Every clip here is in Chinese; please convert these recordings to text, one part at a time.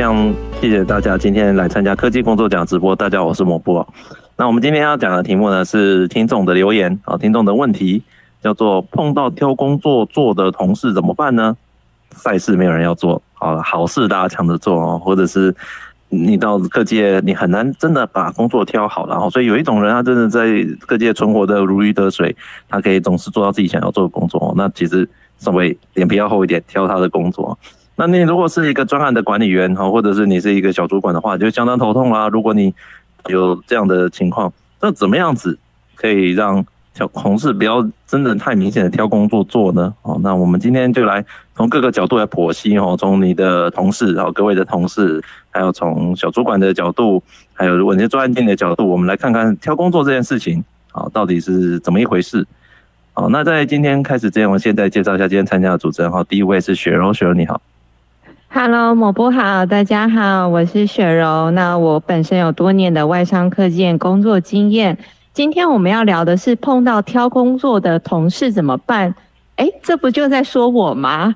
非常谢谢大家今天来参加科技工作奖直播。大家，我是抹布。那我们今天要讲的题目呢是听众的留言啊，听众的问题叫做碰到挑工作做的同事怎么办呢？赛事没有人要做，好了好事大家抢着做哦，或者是你到各界你很难真的把工作挑好，然后所以有一种人他真的在各界存活的如鱼得水，他可以总是做到自己想要做的工作。那其实稍微脸皮要厚一点，挑他的工作。那你如果是一个专案的管理员哈，或者是你是一个小主管的话，就相当头痛啦。如果你有这样的情况，那怎么样子可以让挑同事不要真的太明显的挑工作做呢？哦，那我们今天就来从各个角度来剖析哦，从你的同事，然后各位的同事，还有从小主管的角度，还有如果你是专案经理的角度，我们来看看挑工作这件事情啊，到底是怎么一回事？好，那在今天开始之前，我现在介绍一下今天参加的主持人哈，第一位是雪柔，雪柔你好。Hello，某波好，大家好，我是雪柔。那我本身有多年的外商科技工作经验。今天我们要聊的是碰到挑工作的同事怎么办？哎，这不就在说我吗？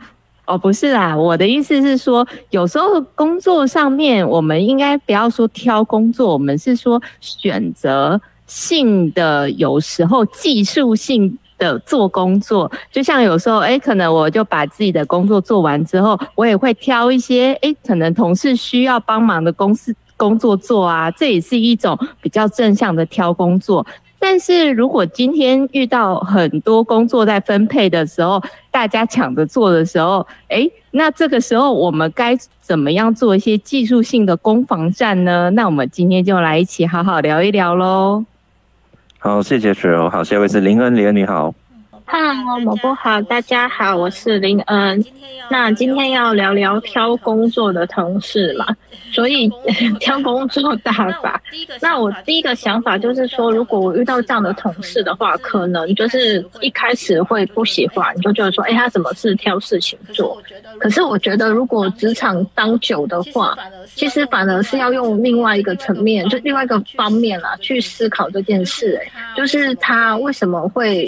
哦，不是啦，我的意思是说，有时候工作上面，我们应该不要说挑工作，我们是说选择性的，有时候技术性。的做工作，就像有时候，哎，可能我就把自己的工作做完之后，我也会挑一些，哎，可能同事需要帮忙的公司工作做啊，这也是一种比较正向的挑工作。但是如果今天遇到很多工作在分配的时候，大家抢着做的时候，哎，那这个时候我们该怎么样做一些技术性的攻防战呢？那我们今天就来一起好好聊一聊喽。好，谢谢雪柔。好，下一位是林恩，莲你好。Hello，某波好，大家好，我是林恩。那今天要聊聊挑工作的同事嘛，所以 挑工作大法。那我第一个想法就是说，如果我遇到这样的同事的话，可能就是一开始会不喜欢，就觉得说，哎，他怎么是挑事情做？可是我觉得，如果职场当久的话，其实反而是要用另外一个层面，就另外一个方面啦，去思考这件事。哎，就是他为什么会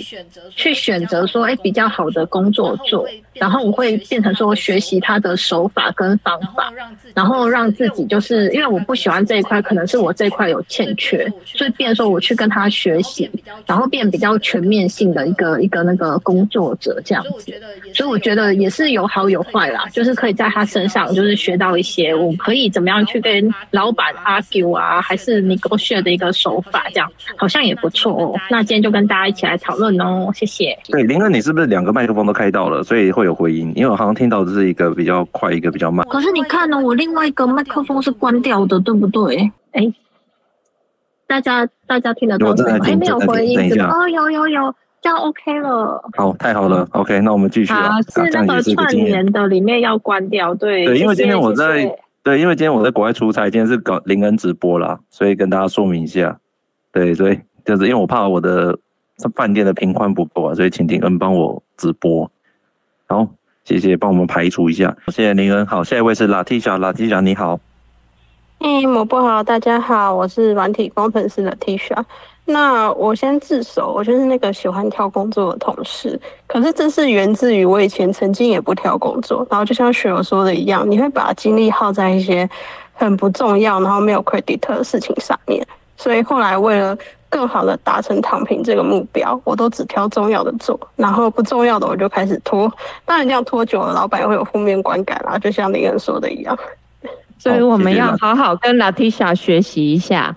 去选择说，哎，比较好的工作做，然后我会变成说学习他的手法跟方法，然后让自己就是因为我不喜欢这一块，可能是我这一块有欠缺，所以变说我去跟他学习，然后变比较全面性的一个一个那个工作者这样子。所以我觉得也是有好有坏啦，就是可以在他身上就是学到一些我可以怎么样去跟老板 argue 啊，还是 negotiate 的一个手法，这样好像也不错哦。那今天就跟大家一起来讨论哦，谢谢。对，林恩，你是不是两个麦克风都开到了，所以会有回音？因为我好像听到的是一个比较快，一个比较慢。可是你看呢，我另外一个麦克风是关掉的，对不对？哎，大家大家听得到吗？哎，没有回音，哦，有有有。这样 OK 了，好，太好了，OK，那我们继续。啊，是那个串联的里面要关掉，对。对，因为今天我在，对，因为今天我在国外出差，今天是搞林恩直播啦，所以跟大家说明一下。对所以，就是因为我怕我的饭店的频宽不够啊，所以请林恩帮我直播。好，谢谢，帮我们排除一下。谢谢林恩。好，下一位是 Latisha，Latisha 你好。哎，某波好，大家好，我是软体工程师 Latisha。那我先自首，我就是那个喜欢挑工作的同事。可是这是源自于我以前曾经也不挑工作，然后就像雪柔说的一样，你会把精力耗在一些很不重要，然后没有 credit 的事情上面。所以后来为了更好的达成躺平这个目标，我都只挑重要的做，然后不重要的我就开始拖。当然这样拖久了，老板也会有负面观感啦，就像林恩说的一样。所以我们要好好跟 Latisha 学习一下。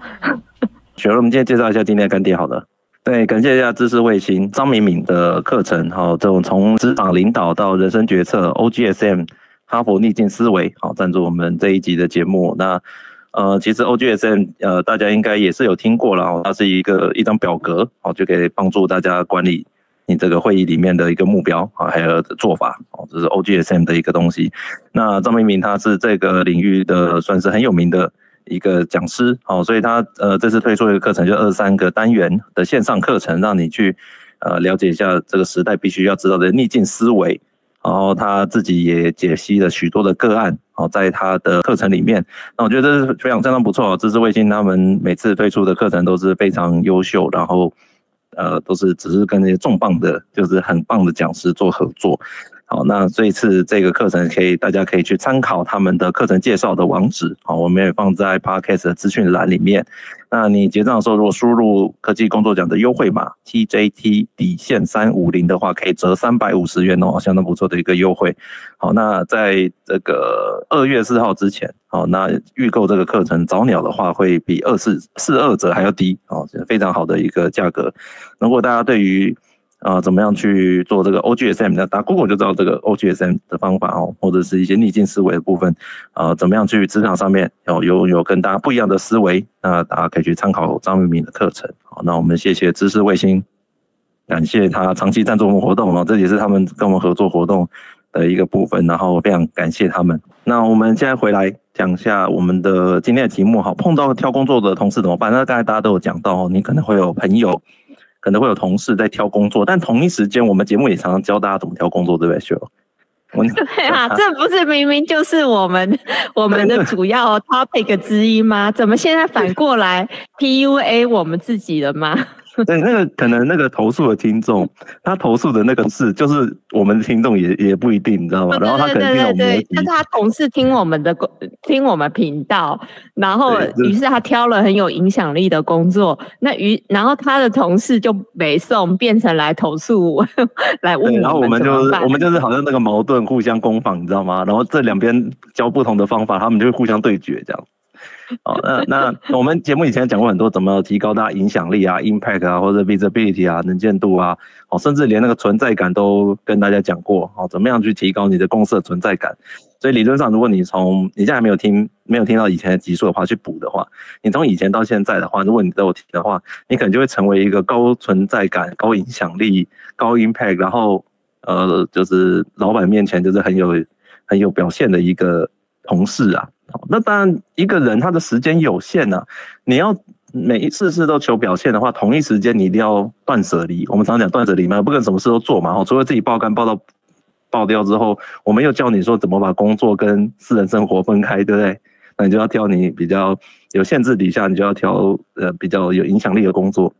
雪儿，我们今天介绍一下今天的干爹，好了，对，感谢一下知识卫星张敏敏的课程，好，这种从职场领导到人生决策，OGSM 哈佛逆境思维，好，赞助我们这一集的节目。那呃，其实 OGSM 呃，大家应该也是有听过了哦，它是一个一张表格，哦，就可以帮助大家管理你这个会议里面的一个目标啊，还有做法，哦，这是 OGSM 的一个东西。那张明敏他是这个领域的算是很有名的。一个讲师，哦，所以他呃这次推出一个课程，就二三个单元的线上课程，让你去呃了解一下这个时代必须要知道的逆境思维。然后他自己也解析了许多的个案，哦，在他的课程里面，那我觉得这是非常相当不错。知识卫星他们每次推出的课程都是非常优秀，然后呃都是只是跟那些重磅的，就是很棒的讲师做合作。好，那这一次这个课程可以大家可以去参考他们的课程介绍的网址，好，我们也放在 Podcast 的资讯栏里面。那你结账的时候，如果输入科技工作奖的优惠码 TJT 底线三五零的话，可以折三百五十元哦，相当不错的一个优惠。好，那在这个二月四号之前，好，那预购这个课程早鸟的话，会比二四四二折还要低哦，非常好的一个价格。如果大家对于、呃，怎么样去做这个 OGSM 的？打 Google 就知道这个 OGSM 的方法哦，或者是一些逆境思维的部分啊、怎么样去职场上面有有有跟大家不一样的思维？那大家可以去参考张明敏的课程。好，那我们谢谢知识卫星，感谢他长期赞助我们活动哦，这也是他们跟我们合作活动的一个部分，然后非常感谢他们。那我们现在回来讲一下我们的今天的题目，好，碰到挑工作的同事怎么办？那刚才大家都有讲到，你可能会有朋友。可能会有同事在挑工作，但同一时间，我们节目也常常教大家怎么挑工作，对不对？秀，对啊，这不是明明就是我们我们的 主要 topic 之一吗？怎么现在反过来 PUA 我们自己了吗？对，那个可能那个投诉的听众，他投诉的那个事，就是我们的听众也也不一定，你知道吗？然后他可能听我们，但是他同事听我们的听我们频道，然后于是他挑了很有影响力的工作，那于然后他的同事就没送变成来投诉我，来问我，然后我们就是我们就是好像那个矛盾互相攻防，你知道吗？然后这两边教不同的方法，他们就会互相对决这样。好，那那我们节目以前讲过很多，怎么提高大家影响力啊、impact 啊，或者 visibility 啊、能见度啊，哦，甚至连那个存在感都跟大家讲过，哦，怎么样去提高你的公司的存在感？所以理论上，如果你从你现在还没有听没有听到以前的集数的话，去补的话，你从以前到现在的话，如果你都有听的话，你可能就会成为一个高存在感、高影响力、高 impact，然后呃，就是老板面前就是很有很有表现的一个同事啊。那当然，一个人他的时间有限啊，你要每一次事都求表现的话，同一时间你一定要断舍离。我们常讲断舍离嘛，不可能什么事都做嘛。除了自己爆肝爆到爆掉之后，我们又教你说怎么把工作跟私人生活分开，对不对？那你就要挑你比较有限制底下，你就要挑呃比较有影响力的工作。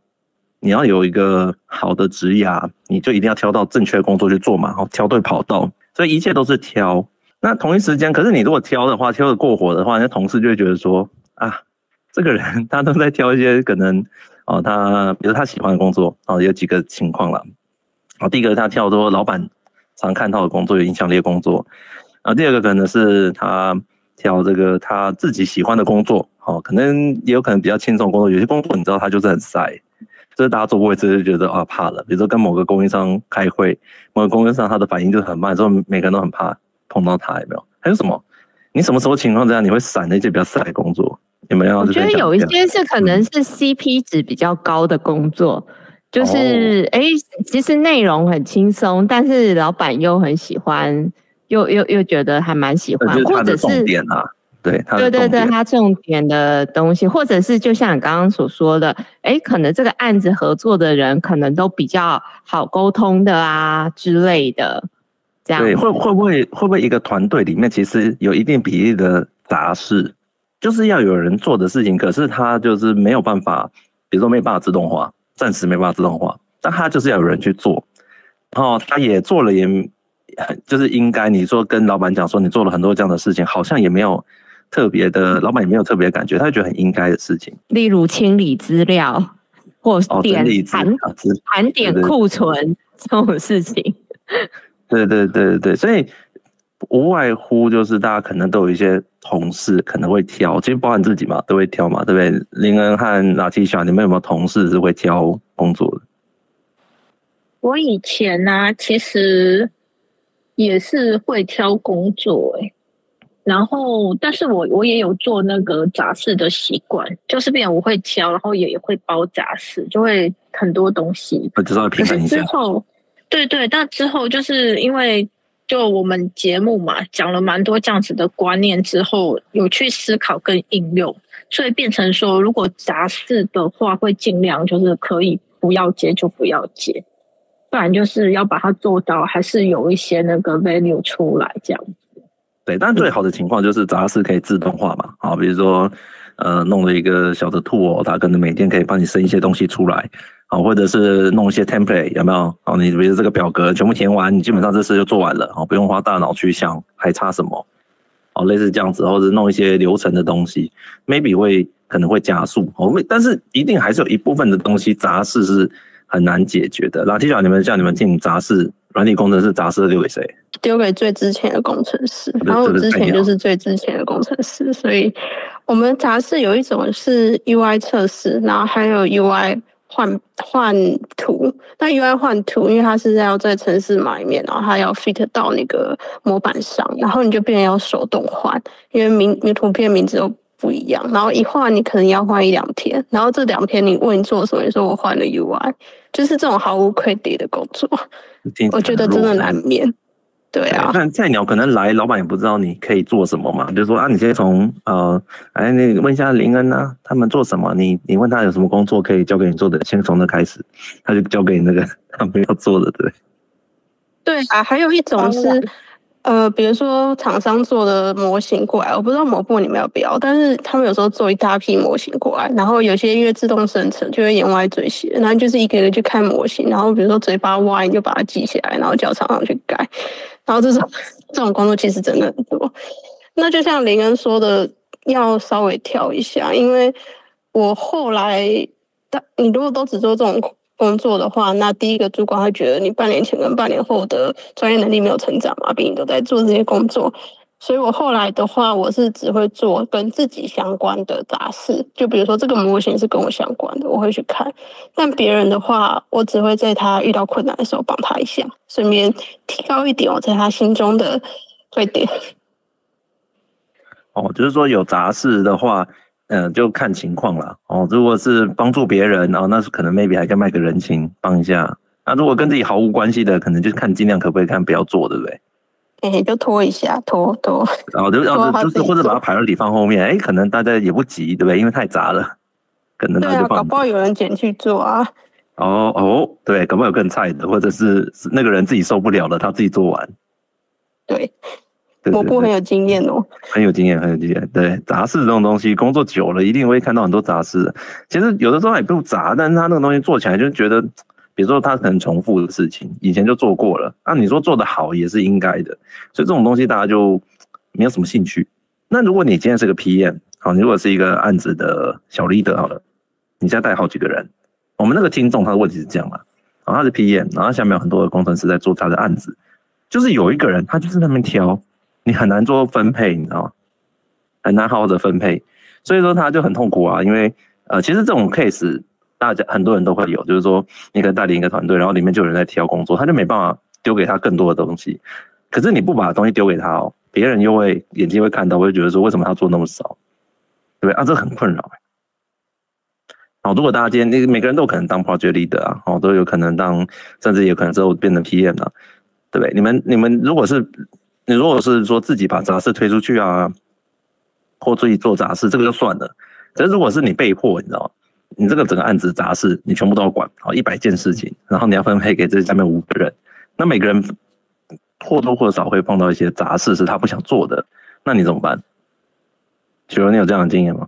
你要有一个好的职涯，你就一定要挑到正确的工作去做嘛，然后，挑对跑道。所以一切都是挑。那同一时间，可是你如果挑的话，挑得过火的话，那同事就会觉得说啊，这个人 他都在挑一些可能哦，他比如他喜欢的工作哦，有几个情况了。哦，第一个他挑多老板常看到的工作，有影响力的工作。啊，第二个可能是他挑这个他自己喜欢的工作，哦，可能也有可能比较轻松工作。有些工作你知道他就是很晒，就是大家做过一次就觉得啊怕了。比如说跟某个供应商开会，某个供应商他的反应就很慢，所以每个人都很怕。碰到他有没有？还有什么？你什么时候情况这样？你会闪那些比较晒的工作？有没有？我觉得有一些是可能是 CP 值比较高的工作，嗯、就是哎、欸，其实内容很轻松，但是老板又很喜欢，又又又觉得还蛮喜欢，或者是重点啊，对，对对对，他重点的东西，或者是就像你刚刚所说的，哎、欸，可能这个案子合作的人可能都比较好沟通的啊之类的。对，会会不会会不会一个团队里面其实有一定比例的杂事，就是要有人做的事情，可是他就是没有办法，比如说没有办法自动化，暂时没办法自动化，但他就是要有人去做，然后他也做了也，也就是应该你说跟老板讲说你做了很多这样的事情，好像也没有特别的，老板也没有特别的感觉，他就觉得很应该的事情，例如清理资料或点盘盘点库存这种事情。对对对对对，所以无外乎就是大家可能都有一些同事可能会挑，其实包含自己嘛，都会挑嘛，对不对？林恩和拉提莎，你们有没有同事是会挑工作的？我以前呢、啊，其实也是会挑工作哎，然后但是我我也有做那个杂事的习惯，就是变我会挑，然后也也会包杂事，就会很多东西，我知道平衡一下。之后。对对，但之后就是因为就我们节目嘛，讲了蛮多这样子的观念之后，有去思考跟应用，所以变成说，如果杂事的话，会尽量就是可以不要接就不要接，不然就是要把它做到，还是有一些那个 value 出来这样子。对，但最好的情况就是杂事可以自动化嘛，好，比如说呃弄了一个小的兔哦它可能每天可以帮你生一些东西出来。好，或者是弄一些 template 有没有？哦，你比如这个表格全部填完，你基本上这事就做完了，哦，不用花大脑去想还差什么，哦，类似这样子，或者弄一些流程的东西，maybe 会可能会加速，哦，但是一定还是有一部分的东西杂事是很难解决的。老 T 小，你们叫你们进杂事，软体工程师杂事丢给谁？丢给最之前的工程师，然后我之前就是最之前的工程师，所以我们杂事有一种是 UI 测试，然后还有 UI。换换图，那 UI 换图，因为它是要在城市码里面，然后它要 fit 到那个模板上，然后你就变成要手动换，因为名名图片名字都不一样，然后一换你可能要换一两天，然后这两天你问你做什么，你说我换了 UI，就是这种毫无 credit 的工作，我觉得真的难免。对啊，但菜鸟可能来，老板也不知道你可以做什么嘛。就是说啊，你先从呃，哎，那问一下林恩啊，他们做什么？你你问他有什么工作可以交给你做的，先从那开始，他就交给你那个他们要做的，对。对啊，还有一种是。呃，比如说厂商做的模型过来，我不知道某部你们要不要，但是他们有时候做一大批模型过来，然后有些因为自动生成就会眼歪嘴斜，然后就是一个一个去看模型，然后比如说嘴巴歪，你就把它记下来，然后叫厂商去改，然后这种这种工作其实真的很多。那就像林恩说的，要稍微跳一下，因为我后来，但你如果都只做这种。工作的话，那第一个主管会觉得你半年前跟半年后的专业能力没有成长嘛，毕竟都在做这些工作。所以我后来的话，我是只会做跟自己相关的杂事，就比如说这个模型是跟我相关的，我会去看。但别人的话，我只会在他遇到困难的时候帮他一下，顺便提高一点我在他心中的优点。哦，就是说有杂事的话。嗯，就看情况了哦。如果是帮助别人，然后那是可能 maybe 还可以卖个人情帮一下。那如果跟自己毫无关系的，可能就是看尽量可不可以看不要做，对不对？哎、欸，就拖一下，拖拖。然后就然后就是或者把它排到底放后面，哎、欸，可能大家也不急，对不对？因为太杂了，可能他就放。对啊，搞不好有人捡去做啊。哦哦，对，搞不好有更菜的，或者是那个人自己受不了了，他自己做完。对。我不很有经验哦，很有经验，很有经验。对杂事这种东西，工作久了一定会看到很多杂事。其实有的时候也不杂，但是他那个东西做起来就觉得，比如说他可能重复的事情，以前就做过了。那你说做得好也是应该的，所以这种东西大家就没有什么兴趣。那如果你今天是个 PM，好，你如果是一个案子的小 leader 好了，你现在带好几个人，我们那个听众他的问题是这样嘛？然后他是 PM，然后下面有很多的工程师在做他的案子，就是有一个人他就是那边挑。你很难做分配，你知道吗？很难好好的分配，所以说他就很痛苦啊。因为呃，其实这种 case 大家很多人都会有，就是说你可能带领一个团队，然后里面就有人在挑工作，他就没办法丢给他更多的东西。可是你不把东西丢给他哦，别人又会眼睛会看到，会觉得说为什么他做那么少，对不对啊？这很困扰。好，如果大家今天你每个人都有可能当 project leader 啊，哦，都有可能当，甚至有可能之后变成 PM 了，对不对？你们你们如果是。你如果是说自己把杂事推出去啊，或自己做杂事，这个就算了。可是如果是你被迫，你知道吗？你这个整个案子杂事，你全部都要管，好一百件事情，然后你要分配给这下面五个人，那每个人或多或少会碰到一些杂事是他不想做的，那你怎么办？请问，你有这样的经验吗？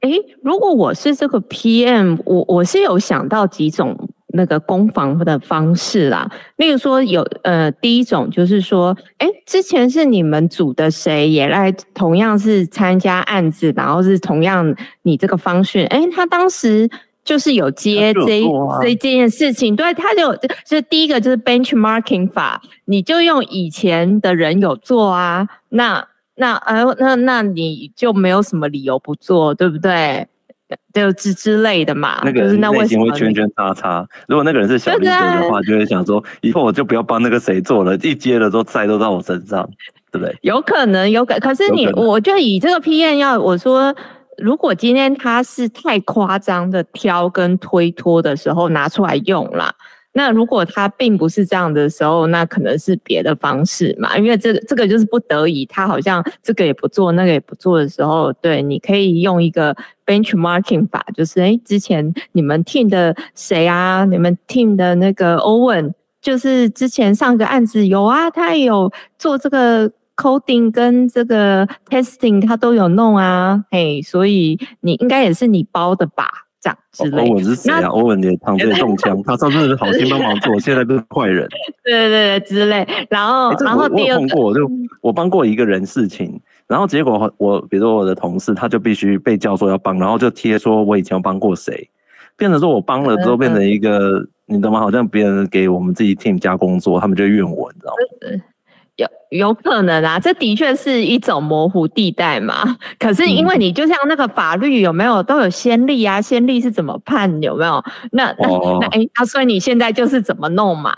诶，如果我是这个 PM，我我是有想到几种。那个攻防的方式啦，例如说有呃，第一种就是说，哎，之前是你们组的谁也来，同样是参加案子，然后是同样你这个方式，哎，他当时就是有接这这这件事情，对，他就就第一个就是 benchmarking 法，你就用以前的人有做啊，那那呃那那你就没有什么理由不做，对不对？就之之类的嘛，那个人内心会圈圈叉叉。如果那个人是小领导的话，就会想说，以后我就不要帮那个谁做了，一接了都债都到我身上，对不对？有可能，有可，可是你，我就以这个 P N 要我说，如果今天他是太夸张的挑跟推脱的时候拿出来用啦。那如果他并不是这样的时候，那可能是别的方式嘛，因为这个这个就是不得已，他好像这个也不做，那个也不做的时候，对，你可以用一个 benchmarking 法，就是诶，之前你们 team 的谁啊，你们 team 的那个 Owen，就是之前上个案子有啊，他也有做这个 coding 跟这个 testing，他都有弄啊，嘿，所以你应该也是你包的吧？这样之类的。欧文是谁啊？欧文也躺着中枪，他上次是好心帮忙做，现在都是坏人。对对对，之类。然后，欸、然后第二个，我就我帮过一个人事情，然后结果我比如说我的同事，他就必须被叫说要帮，然后就贴说我以前有帮过谁，变成说我帮了之后变成一个，嗯、你懂吗？好像别人给我们自己 team 加工作，他们就怨我，你知道吗？有有可能啊，这的确是一种模糊地带嘛。可是因为你就像那个法律有没有都有先例啊？先例是怎么判有没有？那那那哎，啊，所以你现在就是怎么弄嘛？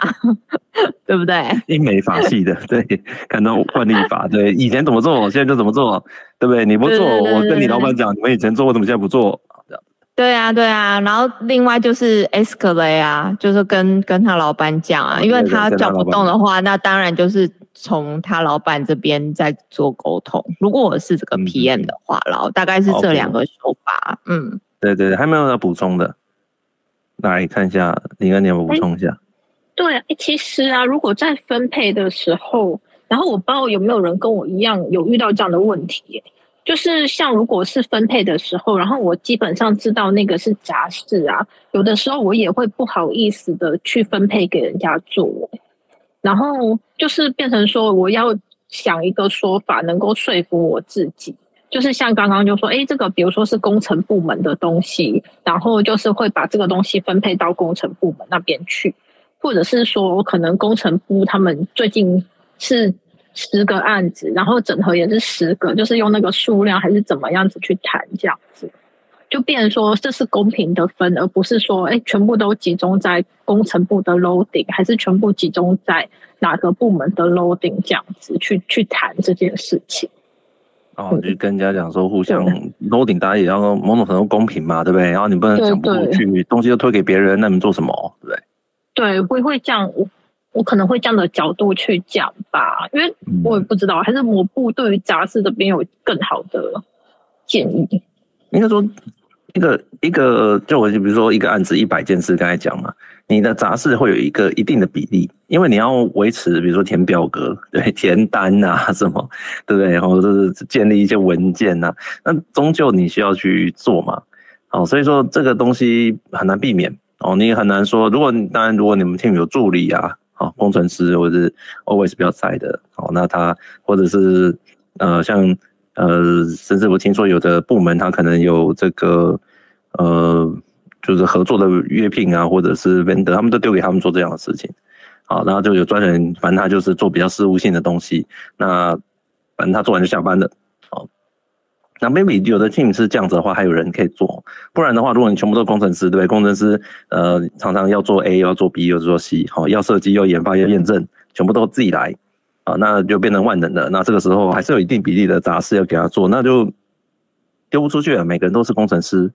对不对？英美法系的，对，看到惯例法，对，以前怎么做，现在就怎么做，对不对？你不做，我跟你老板讲，你们以前做，我怎么现在不做？对啊，对啊，然后另外就是 escalate 啊，就是跟跟他老板讲啊，因为他叫不动的话，那当然就是。从他老板这边在做沟通。如果我是这个 PM 的话，然后大概是这两个手法。嗯，对对对，还没有要补充的，来看一下，林恩，你有补充一下。对，哎，其实啊，如果在分配的时候，然后我不知道有没有人跟我一样有遇到这样的问题，就是像如果是分配的时候，然后我基本上知道那个是杂事啊，有的时候我也会不好意思的去分配给人家做。然后就是变成说，我要想一个说法，能够说服我自己。就是像刚刚就说，哎，这个比如说是工程部门的东西，然后就是会把这个东西分配到工程部门那边去，或者是说，可能工程部他们最近是十个案子，然后整合也是十个，就是用那个数量还是怎么样子去谈这样子。就变成说这是公平的分，而不是说哎，全部都集中在工程部的 loading，还是全部集中在哪个部门的 loading 这样子去去谈这件事情。哦，就跟人家讲说互相 loading，大家也要某种程度公平嘛，对不对？然后你不能讲不过去，东西都推给别人，那你们做什么？对不对？对，会会这样，我我可能会这样的角度去讲吧，因为我也不知道，还是某部对于杂事这边有更好的建议。应该说。一个一个，就我就比如说一个案子一百件事，刚才讲嘛，你的杂事会有一个一定的比例，因为你要维持，比如说填表格，对，填单啊什么，对不对？然后就是建立一些文件呐、啊，那终究你需要去做嘛，哦，所以说这个东西很难避免哦，你也很难说，如果当然如果你们 team 有助理啊，哦，工程师或者是 always 比较在的，哦，那他或者是呃像。呃，甚至我听说有的部门他可能有这个，呃，就是合作的约聘啊，或者是 vendor，他们都丢给他们做这样的事情，好，然后就有专人，反正他就是做比较事务性的东西，那反正他做完就下班了，好，那 maybe 有的 team 是这样子的话，还有人可以做，不然的话，如果你全部都工程师，对不对？工程师呃，常常要做 A，要做 B，又做 C，好，要设计，要研发，要验证，全部都自己来。啊，那就变成万能的。那这个时候还是有一定比例的杂事要给他做，那就丢不出去了。每个人都是工程师，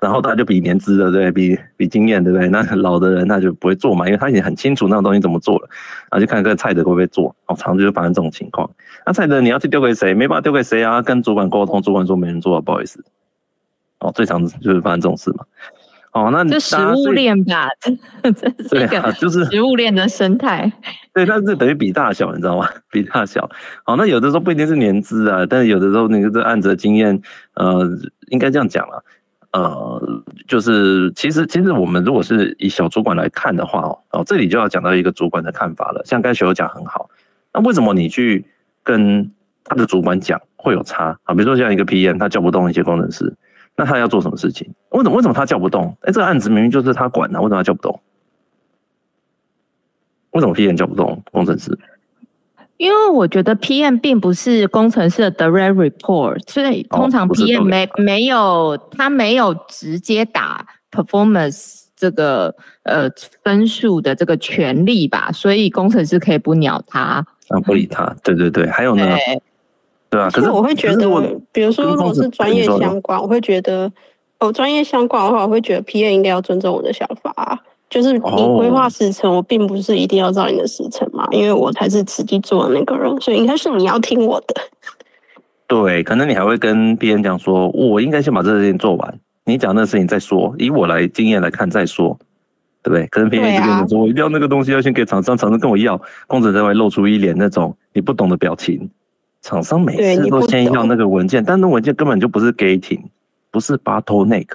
然后他就比年资的，对，比比经验，对不对？那老的人他就不会做嘛，因为他已经很清楚那种东西怎么做了。然后就看看蔡德会不会做，好，常常就发生这种情况。那蔡德你要去丢给谁？没办法丢给谁啊？跟主管沟通，主管说没人做啊，不好意思。哦，最常就是发生这种事嘛。哦，那就食物链吧，对啊，就是食物链的生态。对，但是等于比大小，你知道吗？比大小。好，那有的时候不一定是年资啊，但是有的时候那个这案子的经验，呃，应该这样讲了，呃，就是其实其实我们如果是以小主管来看的话，哦，这里就要讲到一个主管的看法了。像刚才学友讲很好，那为什么你去跟他的主管讲会有差啊？比如说像一个 PM，他叫不动一些工程师。那他要做什么事情？为什么为什么他叫不动？哎，这个案子明明就是他管的，为什么他叫不动？为什么 PM 叫不动工程师？因为我觉得 PM 并不是工程师的 direct report，所以通常 PM 没没有他没有直接打 performance 这个呃分数的这个权利吧，所以工程师可以不鸟他，啊，不理他。对对对，还有呢？对啊，可是我会觉得，比如说，如果是专业相关，我会觉得，哦，专业相关的话，我会觉得 P A 应该要尊重我的想法。就是你规划时程，我并不是一定要照你的时程嘛，因为我才是实际做的那个人，所以应该是你要听我的。对，可能你还会跟 PM 讲说，我应该先把这件事情做完，你讲那事情再说，以我来经验来看再说，对不对？可能 PM 就跟你说，我一定要那个东西要先给厂商，厂商跟我要，工程师会露出一脸那种你不懂的表情。厂商每次都先要那个文件，但那文件根本就不是 gating，不是 bottleneck。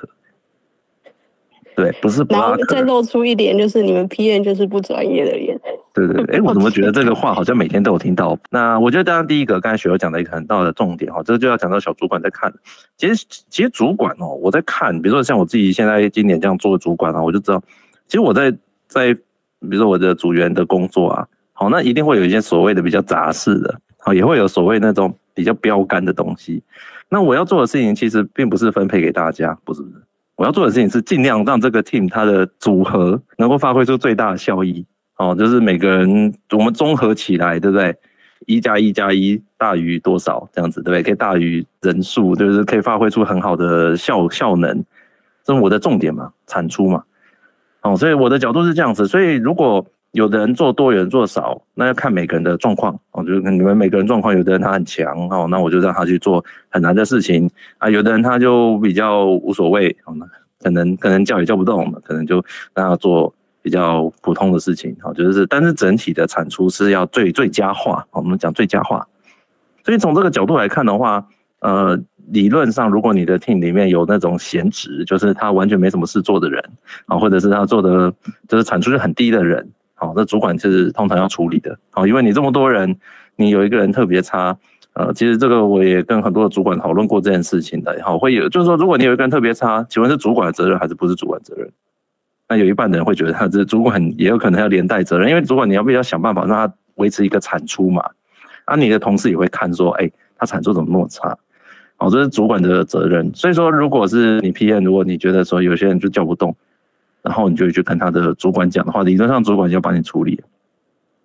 对，不是，然后再露出一点就是你们 PM 就是不专业的脸。对对对，哎，我怎么觉得这个话好像每天都有听到？那我觉得当然第一个，刚才雪儿讲的一个很大的重点哈，这个就要讲到小主管在看。其实其实主管哦，我在看，比如说像我自己现在今年这样做主管啊，我就知道，其实我在在比如说我的组员的工作啊，好，那一定会有一些所谓的比较杂事的，啊，也会有所谓那种比较标杆的东西。那我要做的事情其实并不是分配给大家，不是不是。我要做的事情是尽量让这个 team 它的组合能够发挥出最大的效益，哦，就是每个人我们综合起来，对不对？一加一加一大于多少？这样子，对不对？可以大于人数，就是可以发挥出很好的效效能，这是我的重点嘛，产出嘛。哦，所以我的角度是这样子，所以如果。有的人做多，有人做少，那要看每个人的状况。哦，就是你们每个人状况，有的人他很强哦，那我就让他去做很难的事情啊。有的人他就比较无所谓，哦，那可能可能叫也叫不动，可能就让他做比较普通的事情。哦，就是但是整体的产出是要最最佳化。我们讲最佳化，所以从这个角度来看的话，呃，理论上如果你的 team 里面有那种闲职，就是他完全没什么事做的人啊，或者是他做的就是产出是很低的人。好，那主管是通常要处理的。好，因为你这么多人，你有一个人特别差，呃，其实这个我也跟很多的主管讨论过这件事情的。好，会有就是说，如果你有一个人特别差，请问是主管的责任还是不是主管责任？那有一半的人会觉得他这主管也有可能要连带责任，因为主管你要不要想办法让他维持一个产出嘛？啊，你的同事也会看说，哎，他产出怎么那么差？哦，这是主管的责任。所以说，如果是你 PM，如果你觉得说有些人就叫不动。然后你就去跟他的主管讲的话，理论上主管就要帮你处理。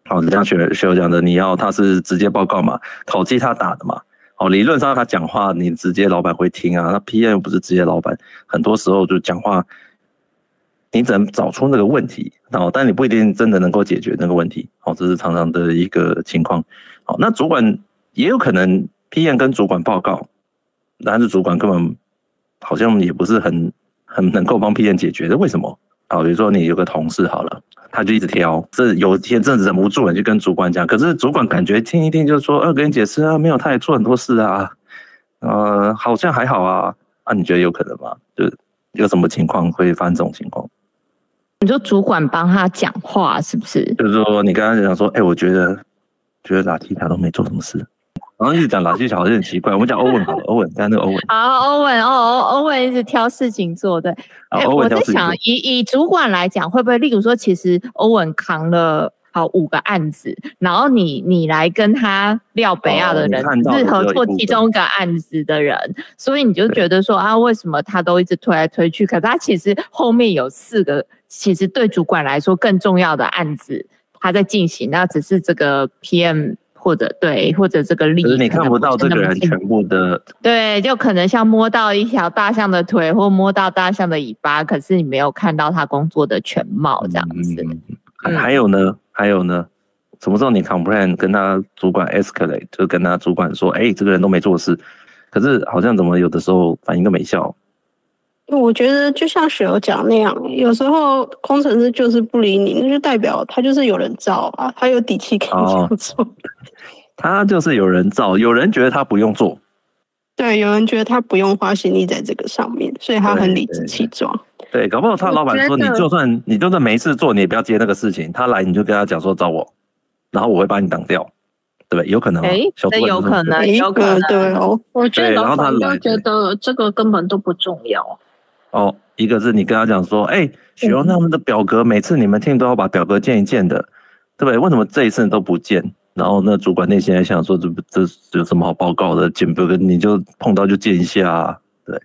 好，像学学友讲的，你要他是直接报告嘛，考绩他打的嘛。好，理论上他讲话，你直接老板会听啊。那 PM 不是直接老板，很多时候就讲话，你只能找出那个问题，哦，但你不一定真的能够解决那个问题。好，这是常常的一个情况。好，那主管也有可能 PM 跟主管报告，但是主管根本好像也不是很很能够帮 PM 解决的，为什么？好，比如说你有个同事好了，他就一直挑，这有一天真的忍不住了，就跟主管讲。可是主管感觉听一听，就是说，呃，跟你解释啊，没有，他也做很多事啊，呃，好像还好啊。啊，你觉得有可能吗？就是有什么情况会发生这种情况？你说主管帮他讲话是不是？就是说你刚刚讲说，哎、欸，我觉得觉得拉提他都没做什么事。然后一直讲老技巧，好像很奇怪。我们讲欧文好了，欧文，刚刚那个欧文。好，欧文，哦，欧文一直挑事情做，对。哎，我在想，以以主管来讲，会不会，例如说，其实欧文扛了好五个案子，然后你你来跟他廖北亚的人是合作其中一个案子的人，所以你就觉得说啊，为什么他都一直推来推去？可是他其实后面有四个，其实对主管来说更重要的案子他在进行，那只是这个 PM。或者对，或者这个力，你看不到这个人全部的，对，就可能像摸到一条大象的腿，或摸到大象的尾巴，可是你没有看到他工作的全貌，这样子。嗯、还有呢，还有呢，什么时候你 complain 跟他主管 escalate，就跟他主管说，哎、欸，这个人都没做事，可是好像怎么有的时候反应都没效。我觉得就像雪儿讲那样，有时候工程师就是不理你，那就代表他就是有人罩啊，他有底气可以这样做。他就是有人造，有人觉得他不用做。对，有人觉得他不用花心力在这个上面，所以他很理直气壮。对，搞不好他老板说，你就算你就算没事做，你也不要接那个事情。他来你就跟他讲说找我，然后我会把你挡掉，对不对？有可能，哎，这有可能，有可能，对哦。我觉得老板都觉得这个根本都不重要。哦，一个是你跟他讲说，哎、欸，许荣他们的表格，每次你们 team 都要把表格建一建的，对不对？为什么这一次都不建？然后那主管内心还想说，这这有什么好报告的？见不跟你就碰到就见一下，啊，对。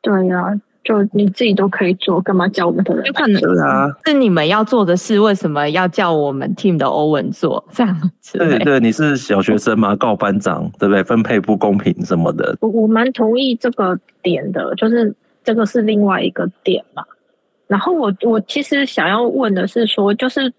对呀，啊，就你自己都可以做，干嘛叫我们的人？有可能是啊，是你们要做的事，为什么要叫我们 team 的欧文做这样子？对对，你是小学生嘛，告班长，对不对？分配不公平什么的。我我蛮同意这个点的，就是。这个是另外一个点嘛，然后我我其实想要问的是说，就是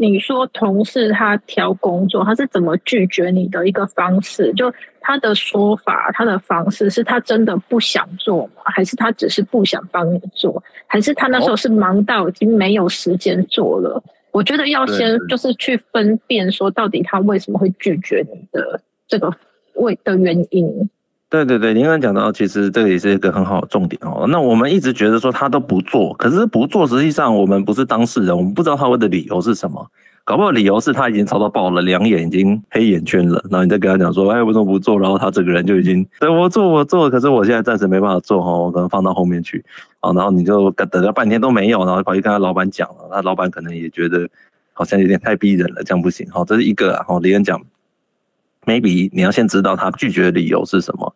你说同事他挑工作，他是怎么拒绝你的一个方式？就他的说法，他的方式是他真的不想做吗？还是他只是不想帮你做？还是他那时候是忙到已经没有时间做了？我觉得要先就是去分辨说，到底他为什么会拒绝你的这个为的原因。对对对，您刚讲到，其实这个也是一个很好的重点哦。那我们一直觉得说他都不做，可是不做，实际上我们不是当事人，我们不知道他问的理由是什么。搞不好理由是他已经吵到爆了，两眼已经黑眼圈了。然后你再跟他讲说，哎，为什么不做？然后他这个人就已经，对，我做我做，可是我现在暂时没办法做哈，我可能放到后面去啊。然后你就等了半天都没有，然后跑去跟他老板讲了，那老板可能也觉得好像有点太逼人了，这样不行。好，这是一个啊。好，李恩讲。Maybe 你要先知道他拒绝的理由是什么，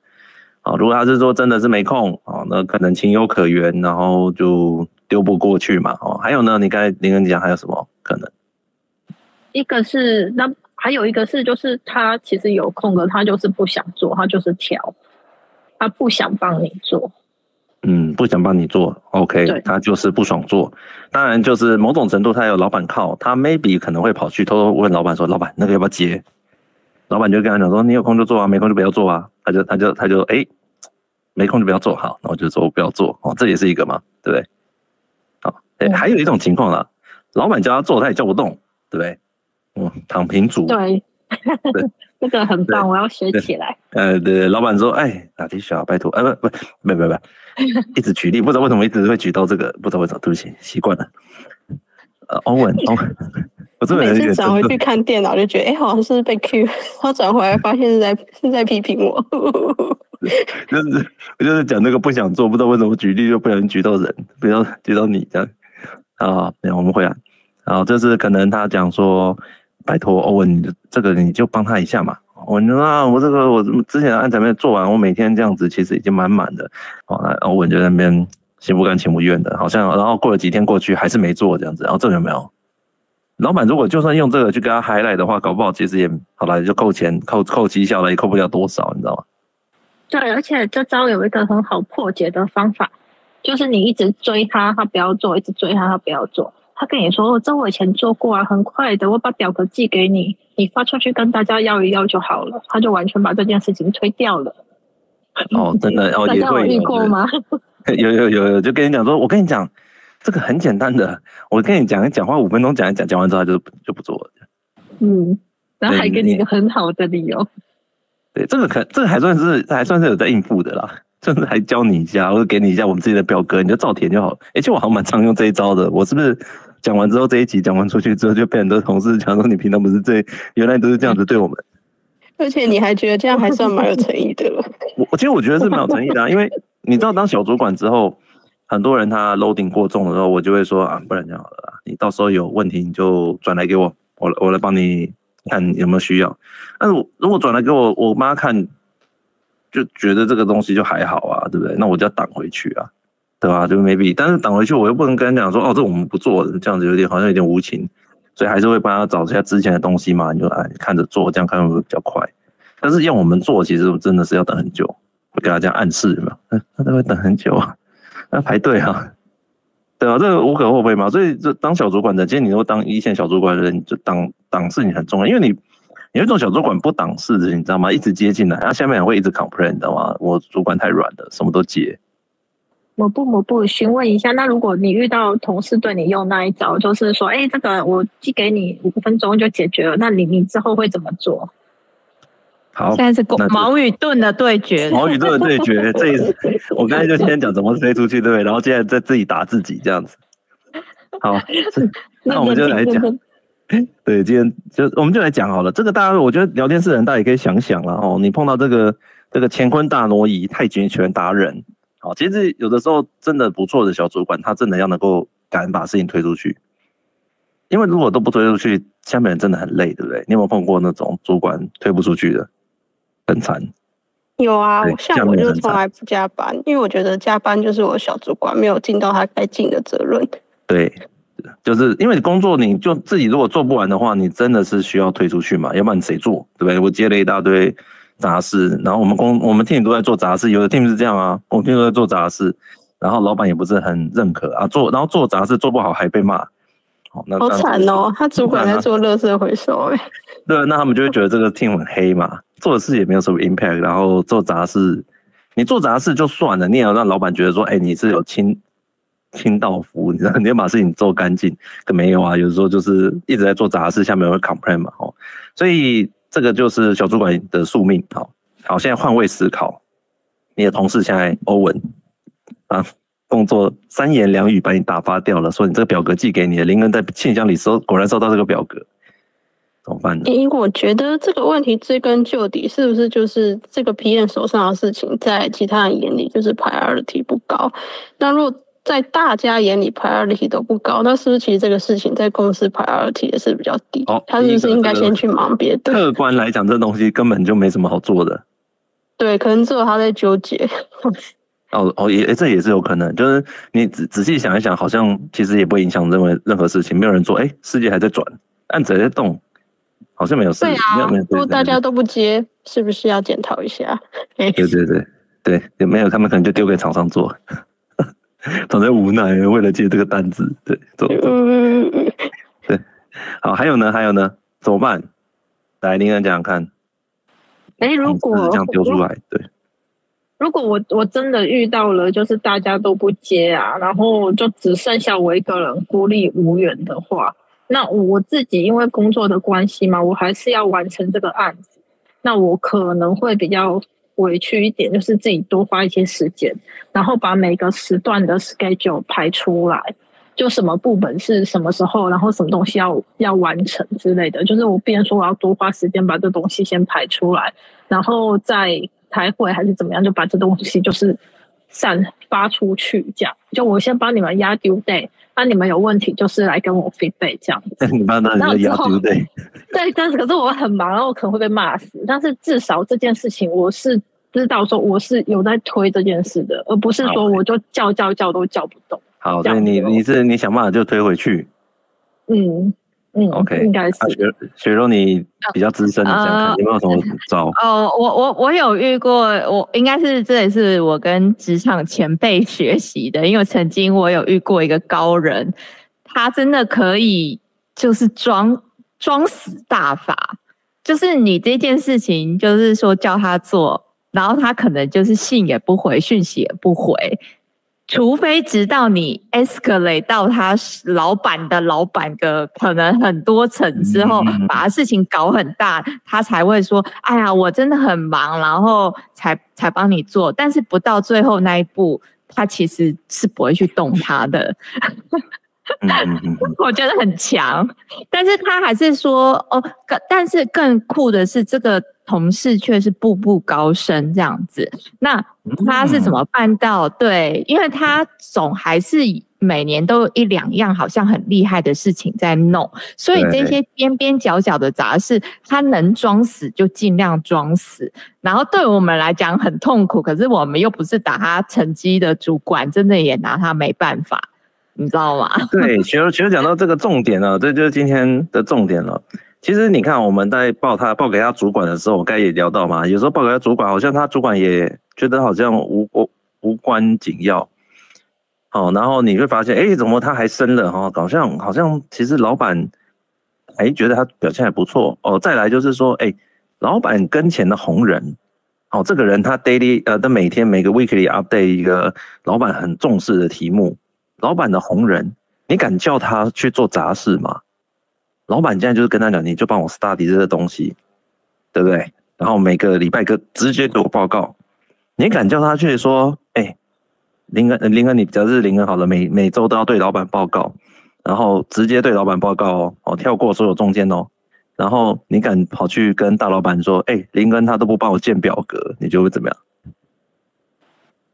啊，如果他是说真的是没空，啊，那可能情有可原，然后就丢不过去嘛，哦，还有呢，你刚才林恩讲还有什么可能？一个是那还有一个是就是他其实有空的，他就是不想做，他就是挑，他不想帮你做，嗯，不想帮你做，OK，他就是不爽做，当然就是某种程度他有老板靠，他 maybe 可能会跑去偷偷问老板说，老板那个要不要接？老板就跟他讲说：“你有空就做啊，没空就不要做啊。”他就他就他就哎、欸，没空就不要做好，然后就说不要做哦，这也是一个嘛，对不对？好，哎、欸，还有一种情况啦，老板叫他做，他也叫不动，对不对？嗯，躺平族。对，对 这个很棒，我要学起来。呃，对，老板说：“哎，哪里小拜托，哎、呃，不不，没没没，一直举例，不知道为什么一直会举到这个，不知道为什么，对不起，习惯了。呃，欧文，欧文。”我每次转回去看电脑，就觉得哎、欸，好像是被 Q，然后转回来发现是在是在批评我。就是我就是讲那个不想做，不知道为什么举例就不小心举到人，不要举到你这样。啊，没有，我们回来。然后就是可能他讲说，拜托欧文，这个你就帮他一下嘛。我说啊，我这个我之前按前面做完，我每天这样子其实已经满满的。好，那欧文就在那边心不甘情不愿的，好像然后过了几天过去还是没做这样子。然后这有没有？老板如果就算用这个去跟他 highlight 的话，搞不好其实也好了，就扣钱、扣扣绩效了，也扣不了多少，你知道吗？对，而且这招有一个很好破解的方法，就是你一直追他，他不要做；一直追他，他不要做。他跟你说：“我这我以前做过啊，很快的，我把表格寄给你，你发出去跟大家要一要就好了。”他就完全把这件事情推掉了。哦，真的哦，也会 有遇过吗？有有有有，就跟你讲说，我跟你讲。这个很简单的，我跟你讲，讲话五分钟讲一讲，讲完之后他就就不做了。嗯，然后还给你一个很好的理由。对，这个可这个还算是还算是有在应付的啦，甚至还教你一下，或者给你一下我们自己的表格，你就照填就好。而且我好像蛮常用这一招的。我是不是讲完之后这一集讲完出去之后，就被很多同事讲说你平常不是这原来都是这样子对我们？而且你还觉得这样还算蛮有诚意的了？我我其实我觉得是蛮有诚意的啊，因为你知道当小主管之后。很多人他 loading 过重的时候，我就会说啊，不然这样好了，你到时候有问题你就转来给我，我我来帮你看有没有需要。但是我如果转来给我我妈看，就觉得这个东西就还好啊，对不对？那我就要挡回去啊，对吧？就 maybe，但是挡回去我又不能跟人讲说哦，这我们不做，这样子有点好像有点无情，所以还是会帮他找一下之前的东西嘛，你就哎看着做，这样看会不会比较快？但是要我们做，其实真的是要等很久，会给他这样暗示嘛，他都会等很久啊。那排队啊，对啊，这个无可厚非嘛。所以这当小主管的，今天你如果当一线小主管的人，就挡挡事你很重要，因为你有一种小主管不挡事的，你知道吗？一直接进来，然后下面也会一直 complain 的嘛。我主管太软了，什么都接。我不，我不询问一下，那如果你遇到同事对你用那一招，就是说，哎，这个我寄给你五分钟就解决了，那你你之后会怎么做？好，现在是矛与盾的对决。矛与盾的对决，这一次我刚才就先讲怎么飞出去，对不对？然后现在再自己打自己这样子。好，那我们就来讲。对，今天就我们就来讲好了。这个大家，我觉得聊天室的人大家也可以想想了哦。你碰到这个这个乾坤大挪移、太极拳达人，好，其实有的时候真的不错的小主管，他真的要能够敢把事情推出去。因为如果都不推出去，下面人真的很累，对不对？你有没有碰过那种主管推不出去的？很惨，有啊，像我就从来不加班，因为我觉得加班就是我小主管没有尽到他该尽的责任。对，就是因为你工作，你就自己如果做不完的话，你真的是需要推出去嘛，要不然谁做，对不对？我接了一大堆杂事，然后我们工我们 team 都在做杂事，有的 team 是这样啊，我们 team 都在做杂事，然后老板也不是很认可啊，做然后做杂事做不好还被骂。好惨哦！他主管在做垃圾回收，哎，对，那他们就会觉得这个 team 很黑嘛，做的事也没有什么 impact，然后做杂事，你做杂事就算了，你也要让老板觉得说，哎，你是有清清道夫，你知道，你要把事情做干净，可没有啊，有时候就是一直在做杂事，下面会 complain 嘛，哦，所以这个就是小主管的宿命，好，好，现在换位思考，你的同事现在欧文啊，工作三言两语把你打发掉了，说你这个表格寄给你的，林恩在信箱里收，果然收到这个表格，怎么办呢？因为我觉得这个问题追根究底，是不是就是这个 PM 手上的事情，在其他人眼里就是 priority 不高？那如果在大家眼里 priority 都不高，那是不是其实这个事情在公司 priority 也是比较低？哦，他是不是应该先去忙别的？客观来讲，这东西根本就没什么好做的。对，可能只有他在纠结。哦哦，也这也是有可能，就是你仔仔细想一想，好像其实也不会影响任何任何事情，没有人做，哎，世界还在转，案子还在动，好像没有事。对啊，如果大家都不接，是不是要检讨一下？对对对对，也没有，他们可能就丢给厂商做，厂商无奈，为了接这个单子，对，做。嗯 对，好，还有呢，还有呢，怎么办？来，林恩讲讲看。哎，如果这样丢出来，对。如果我我真的遇到了，就是大家都不接啊，然后就只剩下我一个人孤立无援的话，那我自己因为工作的关系嘛，我还是要完成这个案子，那我可能会比较委屈一点，就是自己多花一些时间，然后把每个时段的 schedule 排出来，就什么部门是什么时候，然后什么东西要要完成之类的，就是我变说我要多花时间把这东西先排出来，然后再。开会还是怎么样，就把这东西就是散发出去，这样就我先帮你们压 due date，那你们有问题就是来跟我 feedback 这样子。你帮他压 due date。对，但是可是我很忙，然后我可能会被骂死。但是至少这件事情我是知道说我是有在推这件事的，而不是说我就叫叫叫都叫不动。好，所以你你是你想办法就推回去。嗯。嗯，OK，应该是。啊、雪雪柔，你比较资深，你想看有没有什么招？哦，我我我有遇过，我应该是这也是我跟职场前辈学习的，因为曾经我有遇过一个高人，他真的可以就是装装死大法，就是你这件事情，就是说叫他做，然后他可能就是信也不回，讯息也不回。除非直到你 escalate 到他老板的老板的可能很多层之后，把他事情搞很大，他才会说：“哎呀，我真的很忙，然后才才帮你做。”但是不到最后那一步，他其实是不会去动他的。我觉得很强，但是他还是说：“哦，但是更酷的是这个。”同事却是步步高升这样子，那他是怎么办到？对，因为他总还是每年都有一两样好像很厉害的事情在弄，所以这些边边角角的杂事，他能装死就尽量装死。然后对我们来讲很痛苦，可是我们又不是打他成绩的主管，真的也拿他没办法，你知道吗？对，其实其实讲到这个重点了，这就是今天的重点了。其实你看，我们在报他报给他主管的时候，我刚才也聊到嘛，有时候报给他主管，好像他主管也觉得好像无无无关紧要，好，然后你会发现，哎，怎么他还升了哈？好像好像其实老板还觉得他表现还不错哦。再来就是说，哎，老板跟前的红人，哦，这个人他 daily 呃，他每天每个 weekly update 一个老板很重视的题目，老板的红人，你敢叫他去做杂事吗？老板现在就是跟他讲，你就帮我 study 这个东西，对不对？然后每个礼拜个直接给我报告。你敢叫他去说，哎，林恩，林恩，你只要是林恩好了，每每周都要对老板报告，然后直接对老板报告哦，哦，跳过所有中间哦。然后你敢跑去跟大老板说，哎，林恩他都不帮我建表格，你就会怎么样？